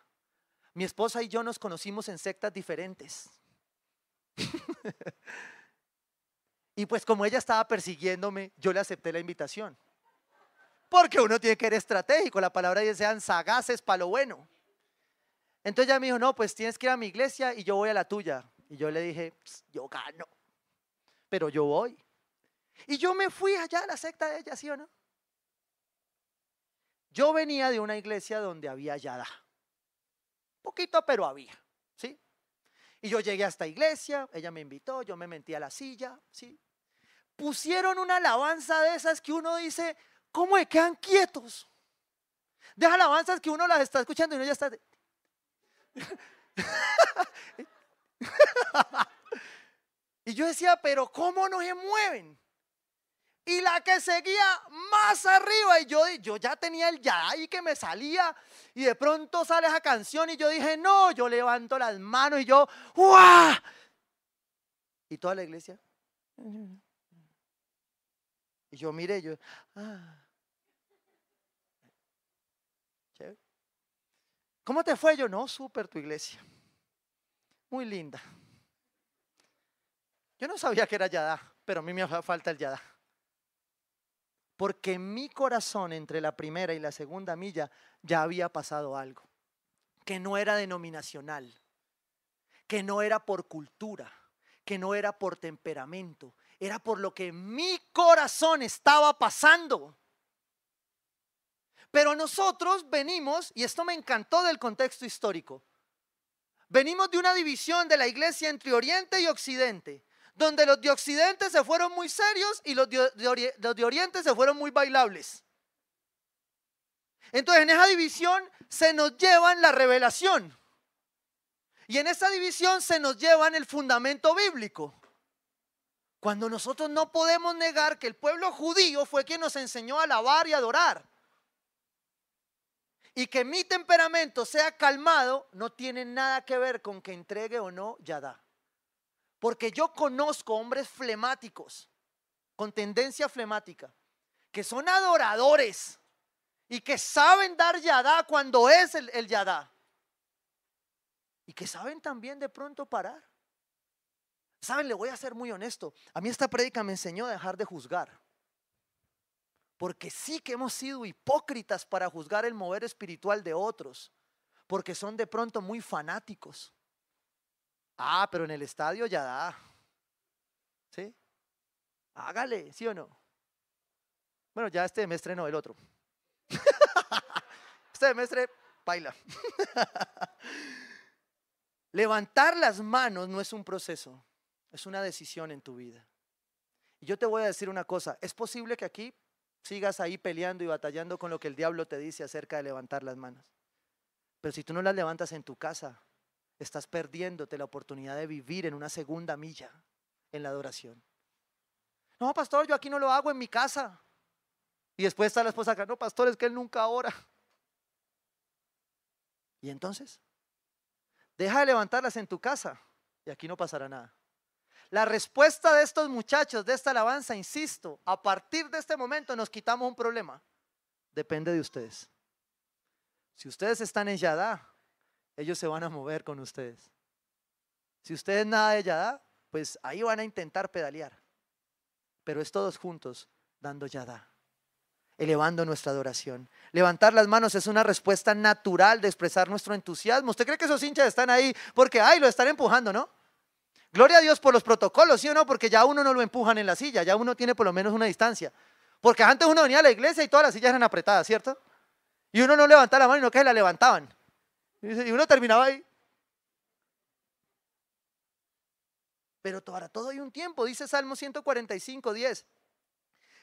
Mi esposa y yo nos conocimos en sectas diferentes. *laughs* y pues como ella estaba persiguiéndome, yo le acepté la invitación. Porque uno tiene que ser estratégico, la palabra dice sean sagaces para lo bueno. Entonces ella me dijo, no, pues tienes que ir a mi iglesia y yo voy a la tuya. Y yo le dije, yo gano, pero yo voy. Y yo me fui allá a la secta de ella, ¿sí o no? Yo venía de una iglesia donde había yada. Poquito, pero había, ¿sí? Y yo llegué a esta iglesia, ella me invitó, yo me mentí a la silla, ¿sí? Pusieron una alabanza de esas que uno dice, ¿cómo me quedan quietos? Deja alabanzas que uno las está escuchando y uno ya está... *laughs* y yo decía, pero ¿cómo no se mueven? Y la que seguía más arriba, y yo, yo ya tenía el ya ahí que me salía, y de pronto sale esa canción, y yo dije, no, yo levanto las manos, y yo, ¡guau! Y toda la iglesia. Y yo miré, yo, ah. ¿Cómo te fue? Yo, no, súper tu iglesia. Muy linda. Yo no sabía que era Yadá, pero a mí me falta el Yadá. Porque en mi corazón, entre la primera y la segunda milla, ya había pasado algo. Que no era denominacional, que no era por cultura, que no era por temperamento, era por lo que mi corazón estaba pasando. Pero nosotros venimos, y esto me encantó del contexto histórico, venimos de una división de la iglesia entre Oriente y Occidente, donde los de Occidente se fueron muy serios y los de, Oriente se fueron muy bailables. Entonces en esa división se nos llevan la revelación. Y en esa división se nos llevan el fundamento bíblico. Cuando nosotros no podemos negar que el pueblo judío fue quien nos enseñó a alabar y adorar y que mi temperamento sea calmado no tiene nada que ver con que entregue o no Yadá. Porque yo conozco hombres flemáticos, con tendencia flemática, que son adoradores y que saben dar Yadá cuando es el, el Yadá. Y que saben también de pronto parar. Saben, le voy a ser muy honesto. A mí esta prédica me enseñó a dejar de juzgar. Porque sí que hemos sido hipócritas para juzgar el mover espiritual de otros. Porque son de pronto muy fanáticos. Ah, pero en el estadio ya da. ¿Sí? Hágale, ¿sí o no? Bueno, ya este semestre no, el otro. *laughs* este semestre, baila. *laughs* Levantar las manos no es un proceso, es una decisión en tu vida. Y yo te voy a decir una cosa, es posible que aquí sigas ahí peleando y batallando con lo que el diablo te dice acerca de levantar las manos. Pero si tú no las levantas en tu casa, estás perdiéndote la oportunidad de vivir en una segunda milla en la adoración. No, pastor, yo aquí no lo hago en mi casa. Y después está la esposa acá, no, pastor, es que él nunca ora. Y entonces, deja de levantarlas en tu casa y aquí no pasará nada. La respuesta de estos muchachos, de esta alabanza, insisto, a partir de este momento nos quitamos un problema. Depende de ustedes. Si ustedes están en Yadá, ellos se van a mover con ustedes. Si ustedes nada de Yadá, pues ahí van a intentar pedalear. Pero es todos juntos dando Yadá, elevando nuestra adoración. Levantar las manos es una respuesta natural de expresar nuestro entusiasmo. ¿Usted cree que esos hinchas están ahí porque, ay, lo están empujando, no? Gloria a Dios por los protocolos, ¿sí o no? Porque ya uno no lo empujan en la silla, ya uno tiene por lo menos una distancia. Porque antes uno venía a la iglesia y todas las sillas eran apretadas, ¿cierto? Y uno no levantaba la mano, sino que se la levantaban. Y uno terminaba ahí. Pero para todo hay un tiempo, dice Salmo 145, 10.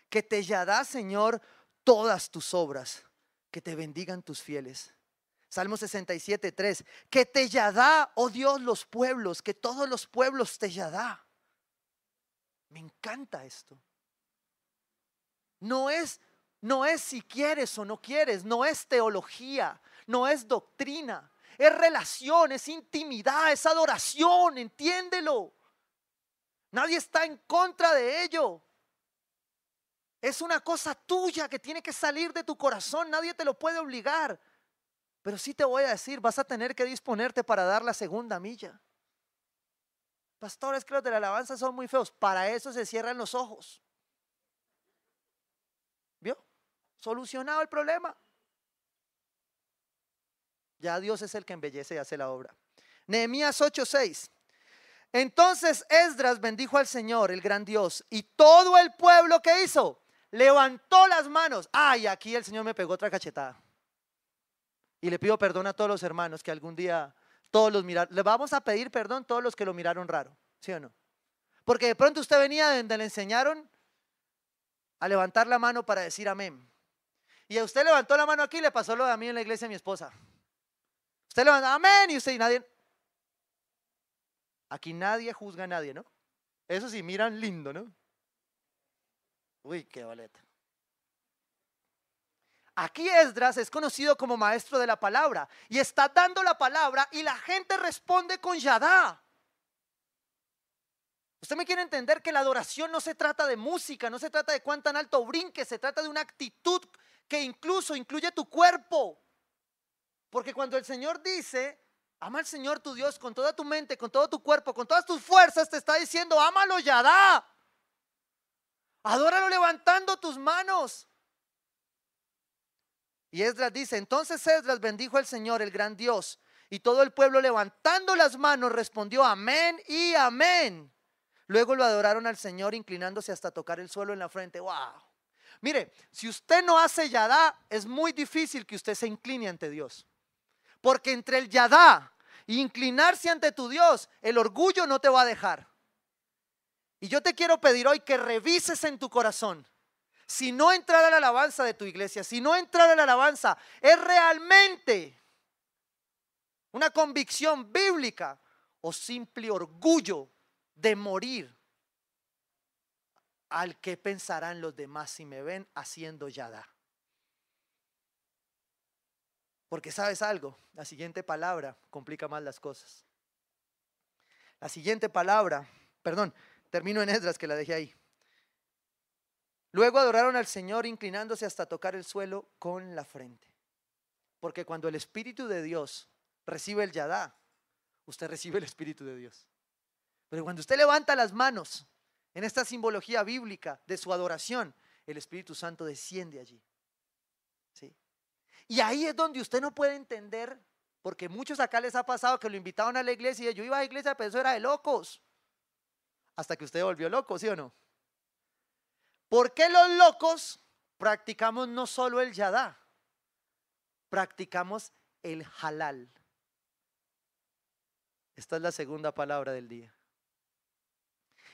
Que te da, Señor, todas tus obras, que te bendigan tus fieles. Salmo 67, 3. Que te da, oh Dios, los pueblos, que todos los pueblos te da. Me encanta esto. No es, no es si quieres o no quieres, no es teología, no es doctrina, es relación, es intimidad, es adoración, entiéndelo. Nadie está en contra de ello. Es una cosa tuya que tiene que salir de tu corazón, nadie te lo puede obligar. Pero sí te voy a decir, vas a tener que disponerte para dar la segunda milla. Pastores, que los de la alabanza son muy feos. Para eso se cierran los ojos. ¿Vio? Solucionado el problema. Ya Dios es el que embellece y hace la obra. Nehemías 8:6. Entonces Esdras bendijo al Señor, el gran Dios, y todo el pueblo que hizo levantó las manos. Ay, aquí el Señor me pegó otra cachetada. Y le pido perdón a todos los hermanos que algún día todos los miraron. Le vamos a pedir perdón a todos los que lo miraron raro, ¿sí o no? Porque de pronto usted venía donde le enseñaron a levantar la mano para decir amén. Y a usted levantó la mano aquí y le pasó lo de a mí en la iglesia a mi esposa. Usted levantó, amén, y usted y nadie. Aquí nadie juzga a nadie, ¿no? Eso sí, miran lindo, ¿no? Uy, qué boleta. Aquí Esdras es conocido como maestro de la palabra y está dando la palabra y la gente responde con Yadá. Usted me quiere entender que la adoración no se trata de música, no se trata de cuán tan alto brinque, se trata de una actitud que incluso incluye tu cuerpo. Porque cuando el Señor dice, ama al Señor tu Dios con toda tu mente, con todo tu cuerpo, con todas tus fuerzas, te está diciendo, ámalo Yadá. Adóralo levantando tus manos. Y Esdras dice, entonces Esdras bendijo al Señor, el gran Dios, y todo el pueblo levantando las manos respondió amén y amén. Luego lo adoraron al Señor inclinándose hasta tocar el suelo en la frente. ¡Wow! Mire, si usted no hace yadá, es muy difícil que usted se incline ante Dios. Porque entre el yadá e inclinarse ante tu Dios, el orgullo no te va a dejar. Y yo te quiero pedir hoy que revises en tu corazón. Si no entrar a la alabanza de tu iglesia, si no entrar a la alabanza es realmente una convicción bíblica o simple orgullo de morir al que pensarán los demás si me ven haciendo yada. Porque sabes algo, la siguiente palabra complica más las cosas. La siguiente palabra, perdón, Termino en Esdras que la dejé ahí. Luego adoraron al Señor inclinándose hasta tocar el suelo con la frente. Porque cuando el Espíritu de Dios recibe el Yadá, usted recibe el Espíritu de Dios. Pero cuando usted levanta las manos en esta simbología bíblica de su adoración, el Espíritu Santo desciende allí. Y ahí es donde usted no puede entender, porque muchos acá les ha pasado que lo invitaron a la iglesia y yo iba a la iglesia, pero eso era de locos hasta que usted volvió loco, ¿sí o no? ¿Por qué los locos practicamos no solo el yadá? Practicamos el halal. Esta es la segunda palabra del día.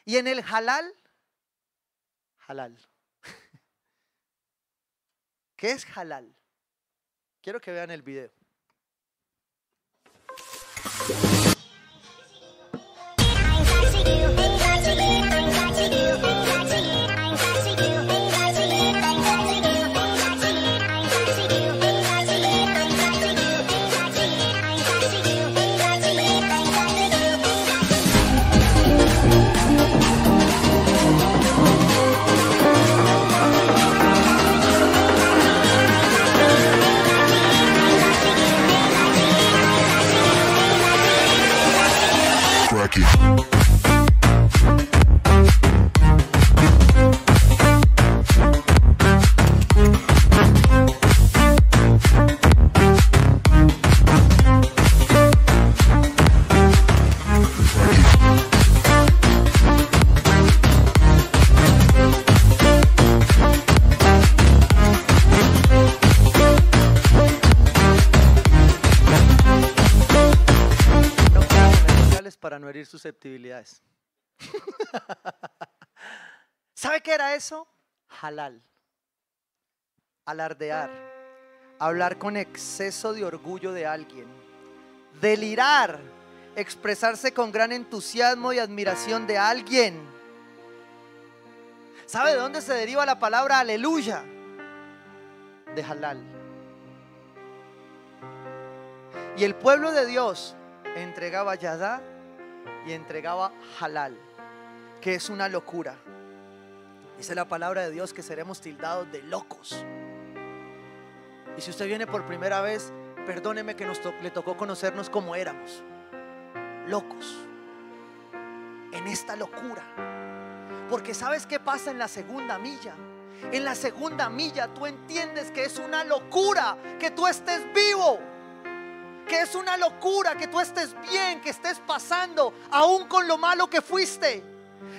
Y en el halal, halal. *laughs* ¿Qué es halal? Quiero que vean el video. You. Susceptibilidades. *laughs* ¿Sabe qué era eso? Halal. Alardear. Hablar con exceso de orgullo de alguien. Delirar. Expresarse con gran entusiasmo y admiración de alguien. ¿Sabe de dónde se deriva la palabra aleluya? De halal. Y el pueblo de Dios entregaba yadá y entregaba halal, que es una locura. Dice la palabra de Dios que seremos tildados de locos. Y si usted viene por primera vez, perdóneme que nos le tocó conocernos como éramos. Locos. En esta locura. Porque sabes qué pasa en la segunda milla. En la segunda milla tú entiendes que es una locura que tú estés vivo que es una locura que tú estés bien, que estés pasando, aún con lo malo que fuiste.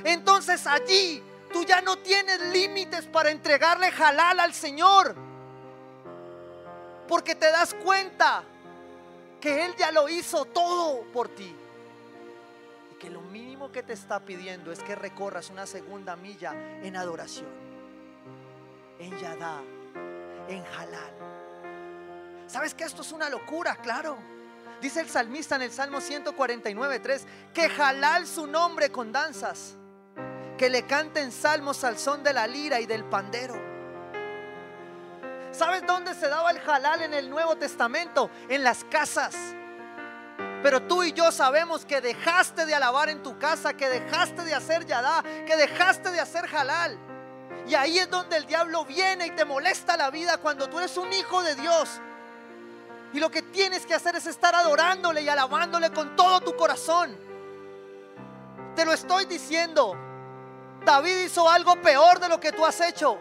Entonces allí tú ya no tienes límites para entregarle halal al Señor. Porque te das cuenta que Él ya lo hizo todo por ti. Y que lo mínimo que te está pidiendo es que recorras una segunda milla en adoración, en Yadá, en halal. ¿Sabes que esto es una locura? Claro. Dice el salmista en el Salmo 149, 3, que halal su nombre con danzas, que le canten salmos al son de la lira y del pandero. ¿Sabes dónde se daba el halal en el Nuevo Testamento? En las casas. Pero tú y yo sabemos que dejaste de alabar en tu casa, que dejaste de hacer yadá, que dejaste de hacer halal. Y ahí es donde el diablo viene y te molesta la vida cuando tú eres un hijo de Dios. Y lo que tienes que hacer es estar adorándole y alabándole con todo tu corazón. Te lo estoy diciendo. David hizo algo peor de lo que tú has hecho.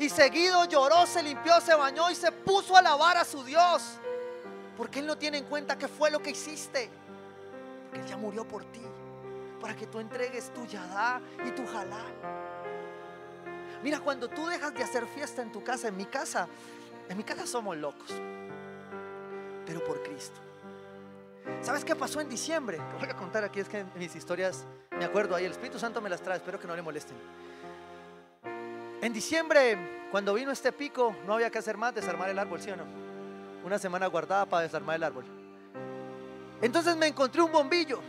Y seguido lloró, se limpió, se bañó y se puso a alabar a su Dios. Porque Él no tiene en cuenta qué fue lo que hiciste. Porque Él ya murió por ti. Para que tú entregues tu yadá y tu halal. Mira, cuando tú dejas de hacer fiesta en tu casa, en mi casa, en mi casa somos locos. Pero por Cristo. ¿Sabes qué pasó en diciembre? Te voy a contar aquí, es que mis historias me acuerdo ahí, el Espíritu Santo me las trae, espero que no le molesten. En diciembre, cuando vino este pico, no había que hacer más, desarmar el árbol, ¿sí o no? una semana guardada para desarmar el árbol. Entonces me encontré un bombillo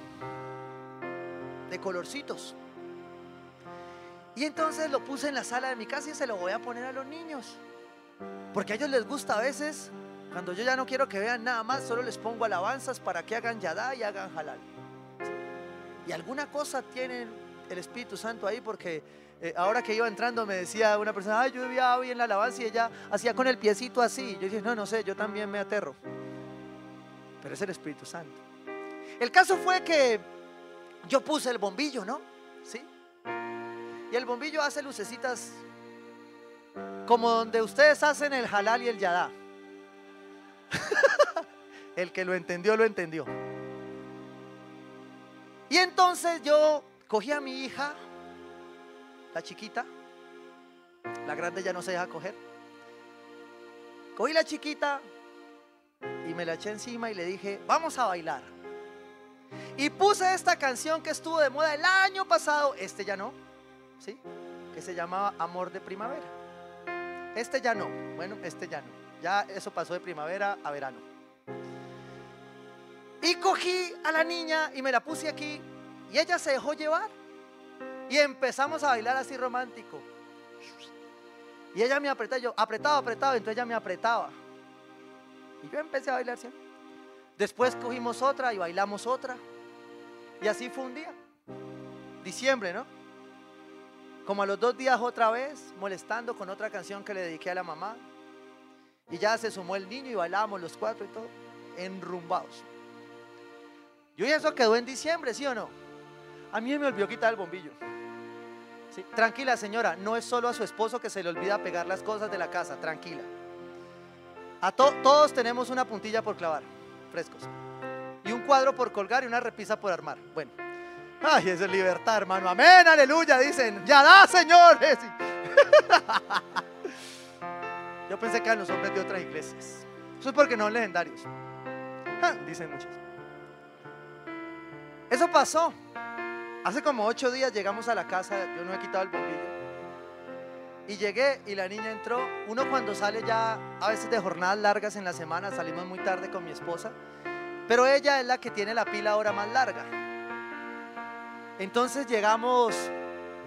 de colorcitos. Y entonces lo puse en la sala de mi casa y se lo voy a poner a los niños. Porque a ellos les gusta a veces, cuando yo ya no quiero que vean nada más, solo les pongo alabanzas para que hagan yadá y hagan halal. Y alguna cosa tiene el Espíritu Santo ahí porque eh, ahora que iba entrando me decía una persona, ay, yo vivía hoy en la alabanza y ella hacía con el piecito así. Yo dije, no, no sé, yo también me aterro. Pero es el Espíritu Santo. El caso fue que yo puse el bombillo, ¿no? ¿Sí? Y el bombillo hace lucecitas como donde ustedes hacen el halal y el yadá. *laughs* el que lo entendió, lo entendió. Y entonces yo cogí a mi hija, la chiquita, la grande ya no se deja coger. Cogí la chiquita y me la eché encima y le dije, vamos a bailar. Y puse esta canción que estuvo de moda el año pasado, este ya no, ¿sí? Que se llamaba Amor de Primavera. Este ya no, bueno, este ya no. Ya eso pasó de primavera a verano. Y cogí a la niña y me la puse aquí y ella se dejó llevar. Y empezamos a bailar así romántico. Y ella me apretaba, yo apretaba, apretaba, entonces ella me apretaba. Y yo empecé a bailar siempre. Después cogimos otra y bailamos otra. Y así fue un día. Diciembre, ¿no? Como a los dos días otra vez, molestando con otra canción que le dediqué a la mamá. Y ya se sumó el niño y bailábamos los cuatro y todo, enrumbados. Yo y eso quedó en diciembre, ¿sí o no? A mí me olvidó quitar el bombillo. Tranquila señora, no es solo a su esposo que se le olvida pegar las cosas de la casa, tranquila. A todos tenemos una puntilla por clavar, frescos. Y un cuadro por colgar y una repisa por armar. Bueno. Ay, eso es libertad, hermano. Amén, aleluya, dicen. Ya da, Señor. *laughs* Yo pensé que eran los hombres de otras iglesias. Eso es porque no son legendarios. Dicen muchos. Eso pasó. Hace como ocho días llegamos a la casa, yo no he quitado el bombillo. Y llegué y la niña entró. Uno cuando sale ya a veces de jornadas largas en la semana, salimos muy tarde con mi esposa. Pero ella es la que tiene la pila ahora más larga. Entonces llegamos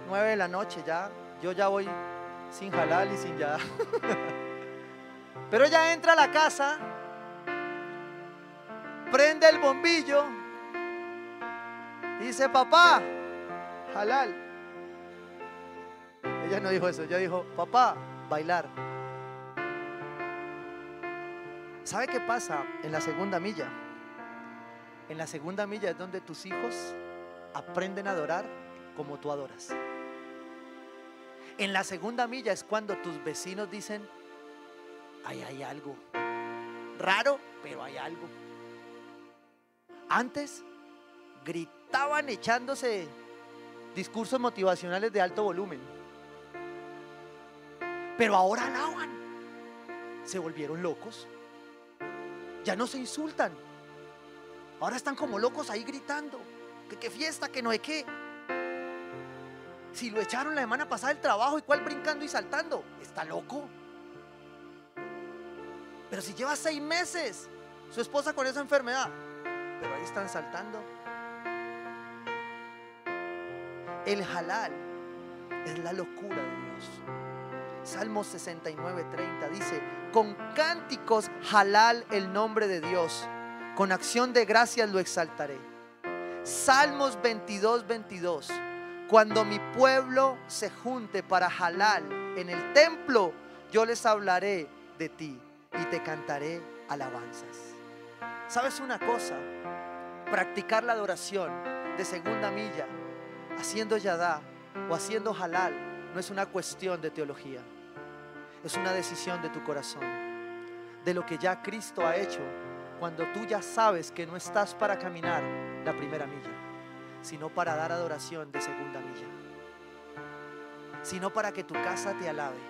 nueve de la noche ya. Yo ya voy sin halal y sin ya. *laughs* Pero ella entra a la casa, prende el bombillo Dice, papá, halal. Ella no dijo eso, ella dijo, papá, bailar. ¿Sabe qué pasa en la segunda milla? En la segunda milla es donde tus hijos aprenden a adorar como tú adoras. En la segunda milla es cuando tus vecinos dicen, ahí hay algo. Raro, pero hay algo. Antes gritaban echándose discursos motivacionales de alto volumen. Pero ahora alaban. Se volvieron locos. Ya no se insultan. Ahora están como locos ahí gritando. Que qué fiesta, que no hay qué. Si lo echaron la semana pasada del trabajo, ¿y cuál brincando y saltando? Está loco. Pero si lleva seis meses su esposa con esa enfermedad, pero ahí están saltando. El halal es la locura de Dios. Salmo 69, 30 dice, con cánticos halal el nombre de Dios, con acción de gracias lo exaltaré. Salmos 22, 22, cuando mi pueblo se junte para halal en el templo, yo les hablaré de ti y te cantaré alabanzas. ¿Sabes una cosa? Practicar la adoración de segunda milla, haciendo yadá o haciendo halal, no es una cuestión de teología. Es una decisión de tu corazón, de lo que ya Cristo ha hecho cuando tú ya sabes que no estás para caminar la primera milla, sino para dar adoración de segunda milla, sino para que tu casa te alabe,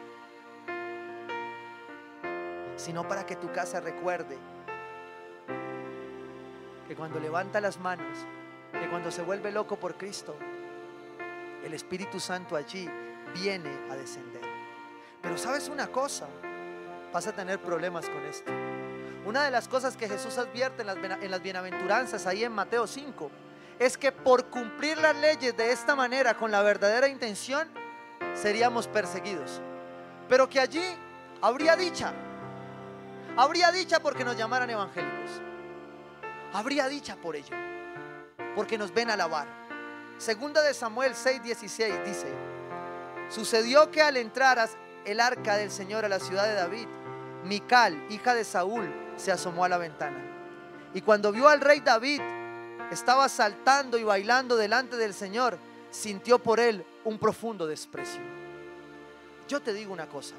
sino para que tu casa recuerde que cuando levanta las manos, que cuando se vuelve loco por Cristo, el Espíritu Santo allí viene a descender. Pero sabes una cosa, vas a tener problemas con esto. Una de las cosas que Jesús advierte en las, en las bienaventuranzas ahí en Mateo 5 es que por cumplir las leyes de esta manera con la verdadera intención seríamos perseguidos. Pero que allí habría dicha. Habría dicha porque nos llamaran evangélicos. Habría dicha por ello. Porque nos ven a alabar. Segunda de Samuel 6:16 dice, sucedió que al entrar el arca del Señor a la ciudad de David, Mical, hija de Saúl, se asomó a la ventana. Y cuando vio al rey David, estaba saltando y bailando delante del Señor, sintió por él un profundo desprecio. Yo te digo una cosa,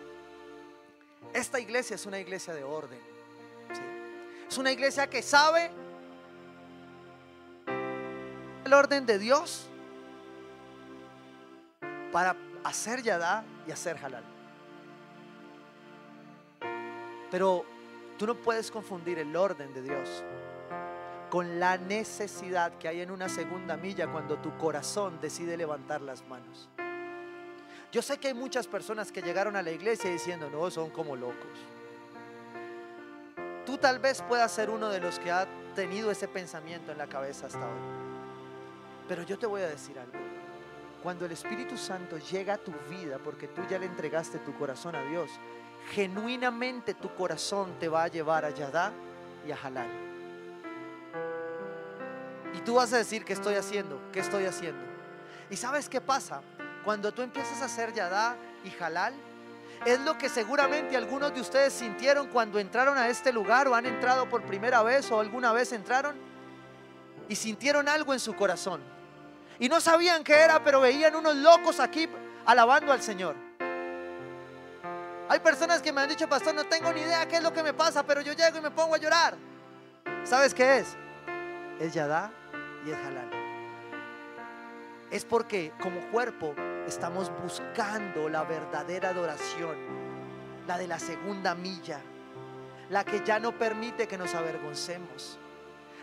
esta iglesia es una iglesia de orden. Es una iglesia que sabe el orden de Dios para hacer yadá y hacer halal. Pero tú no puedes confundir el orden de Dios con la necesidad que hay en una segunda milla cuando tu corazón decide levantar las manos. Yo sé que hay muchas personas que llegaron a la iglesia diciendo, no, son como locos. Tú tal vez puedas ser uno de los que ha tenido ese pensamiento en la cabeza hasta hoy. Pero yo te voy a decir algo. Cuando el Espíritu Santo llega a tu vida porque tú ya le entregaste tu corazón a Dios, genuinamente tu corazón te va a llevar a Yadá y a Halal. Y tú vas a decir, ¿qué estoy haciendo? ¿Qué estoy haciendo? ¿Y sabes qué pasa? Cuando tú empiezas a hacer Yadá y Halal, es lo que seguramente algunos de ustedes sintieron cuando entraron a este lugar o han entrado por primera vez o alguna vez entraron y sintieron algo en su corazón. Y no sabían qué era, pero veían unos locos aquí alabando al Señor. Hay personas que me han dicho, pastor, no tengo ni idea qué es lo que me pasa, pero yo llego y me pongo a llorar. ¿Sabes qué es? Es Yadá y es Halal. Es porque como cuerpo estamos buscando la verdadera adoración, la de la segunda milla, la que ya no permite que nos avergoncemos,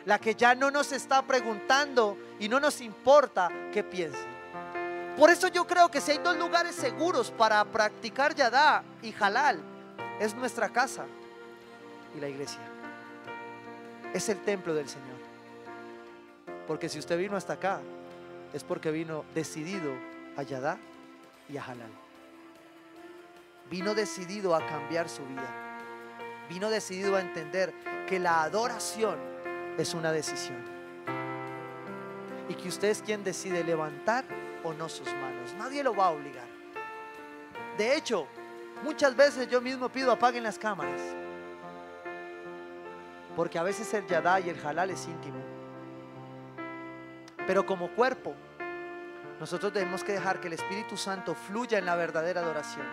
la que ya no nos está preguntando y no nos importa qué piensen. Por eso yo creo que si hay dos lugares seguros para practicar Yadá y Halal, es nuestra casa y la iglesia. Es el templo del Señor. Porque si usted vino hasta acá, es porque vino decidido a Yadá y a Halal. Vino decidido a cambiar su vida. Vino decidido a entender que la adoración es una decisión. Y que usted es quien decide levantar o no sus manos. Nadie lo va a obligar. De hecho, muchas veces yo mismo pido apaguen las cámaras. Porque a veces el yadá y el halal es íntimo. Pero como cuerpo, nosotros tenemos que dejar que el Espíritu Santo fluya en la verdadera adoración.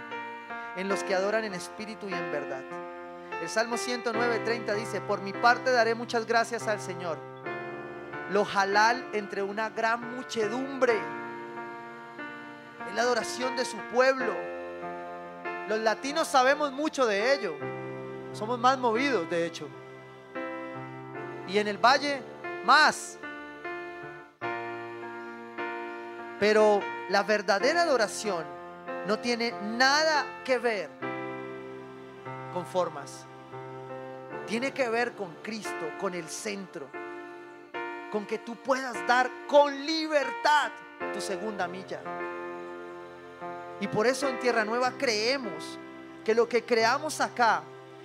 En los que adoran en espíritu y en verdad. El Salmo 109, 30 dice, por mi parte daré muchas gracias al Señor. Lo halal entre una gran muchedumbre es la adoración de su pueblo. Los latinos sabemos mucho de ello. Somos más movidos, de hecho. Y en el valle, más. Pero la verdadera adoración no tiene nada que ver con formas. tiene que ver con Cristo, con el centro, con que tú puedas dar con libertad tu segunda milla. Y por eso en Tierra Nueva creemos que lo que creamos acá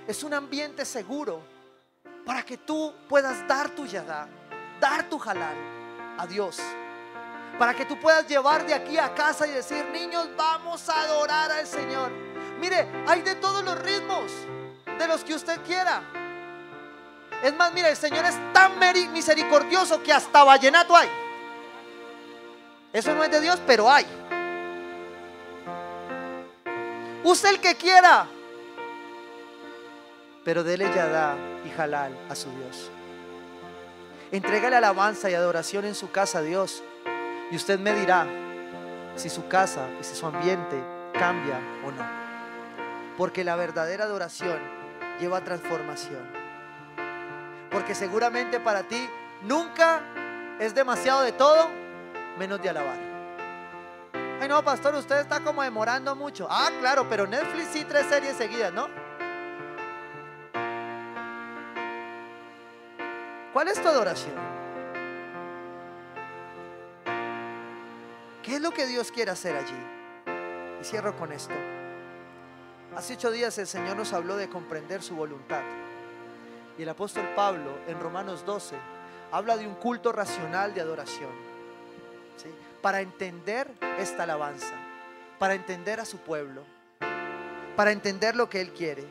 es un ambiente seguro para que tú puedas dar tu yadá, dar tu halal a Dios. Para que tú puedas llevar de aquí a casa y decir, niños, vamos a adorar al Señor. Mire, hay de todos los ritmos, de los que usted quiera. Es más, mire, el Señor es tan misericordioso que hasta vallenato hay. Eso no es de Dios, pero hay. Use el que quiera. Pero dele yadá y halal a su Dios. Entrégale alabanza y adoración en su casa a Dios. Y usted me dirá si su casa y si su ambiente cambia o no. Porque la verdadera adoración lleva transformación. Porque seguramente para ti nunca es demasiado de todo menos de alabar. Ay no, pastor, usted está como demorando mucho. Ah, claro, pero Netflix sí tres series seguidas, ¿no? ¿Cuál es tu adoración? ¿Qué es lo que Dios quiere hacer allí? Y cierro con esto. Hace ocho días el Señor nos habló de comprender su voluntad. Y el apóstol Pablo en Romanos 12 habla de un culto racional de adoración. Para entender esta alabanza, para entender a su pueblo, para entender lo que Él quiere.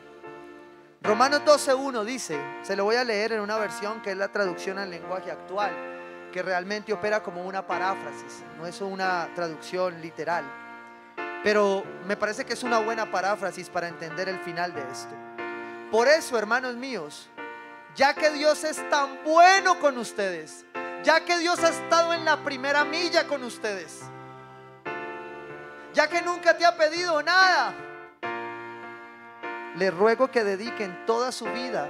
Romanos 12.1 dice, se lo voy a leer en una versión que es la traducción al lenguaje actual, que realmente opera como una paráfrasis, no es una traducción literal. Pero me parece que es una buena paráfrasis para entender el final de esto. Por eso, hermanos míos, ya que Dios es tan bueno con ustedes, ya que Dios ha estado en la primera milla con ustedes, ya que nunca te ha pedido nada, le ruego que dediquen toda su vida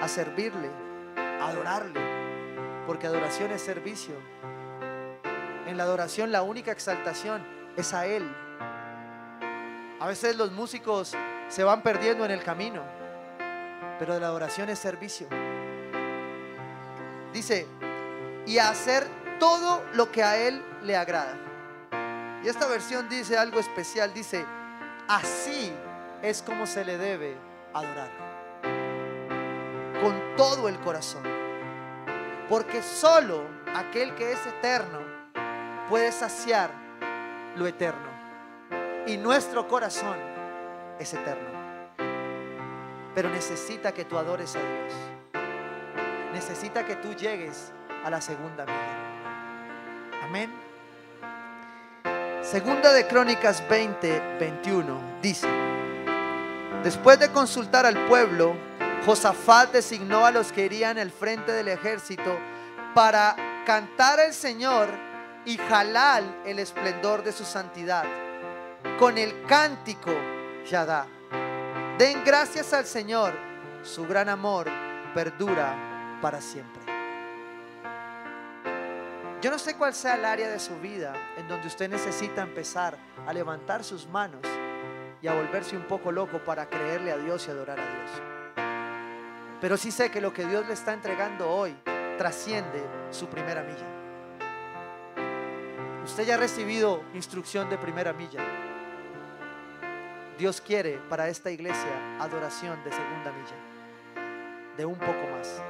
a servirle, a adorarle, porque adoración es servicio. En la adoración la única exaltación es a Él. A veces los músicos se van perdiendo en el camino, pero la adoración es servicio. Dice, y hacer todo lo que a Él le agrada. Y esta versión dice algo especial, dice, así es como se le debe adorar. Con todo el corazón. Porque solo aquel que es eterno puede saciar lo eterno. Y nuestro corazón es eterno. Pero necesita que tú adores a Dios. Necesita que tú llegues a la segunda vida. Amén. Segunda de Crónicas 20, 21 dice. Después de consultar al pueblo, Josafat designó a los que irían al frente del ejército para cantar al Señor y jalar el esplendor de su santidad con el cántico Yadá. Den gracias al Señor, su gran amor perdura para siempre. Yo no sé cuál sea el área de su vida en donde usted necesita empezar a levantar sus manos y a volverse un poco loco para creerle a Dios y adorar a Dios. Pero sí sé que lo que Dios le está entregando hoy trasciende su primera milla. Usted ya ha recibido instrucción de primera milla. Dios quiere para esta iglesia adoración de segunda milla, de un poco más.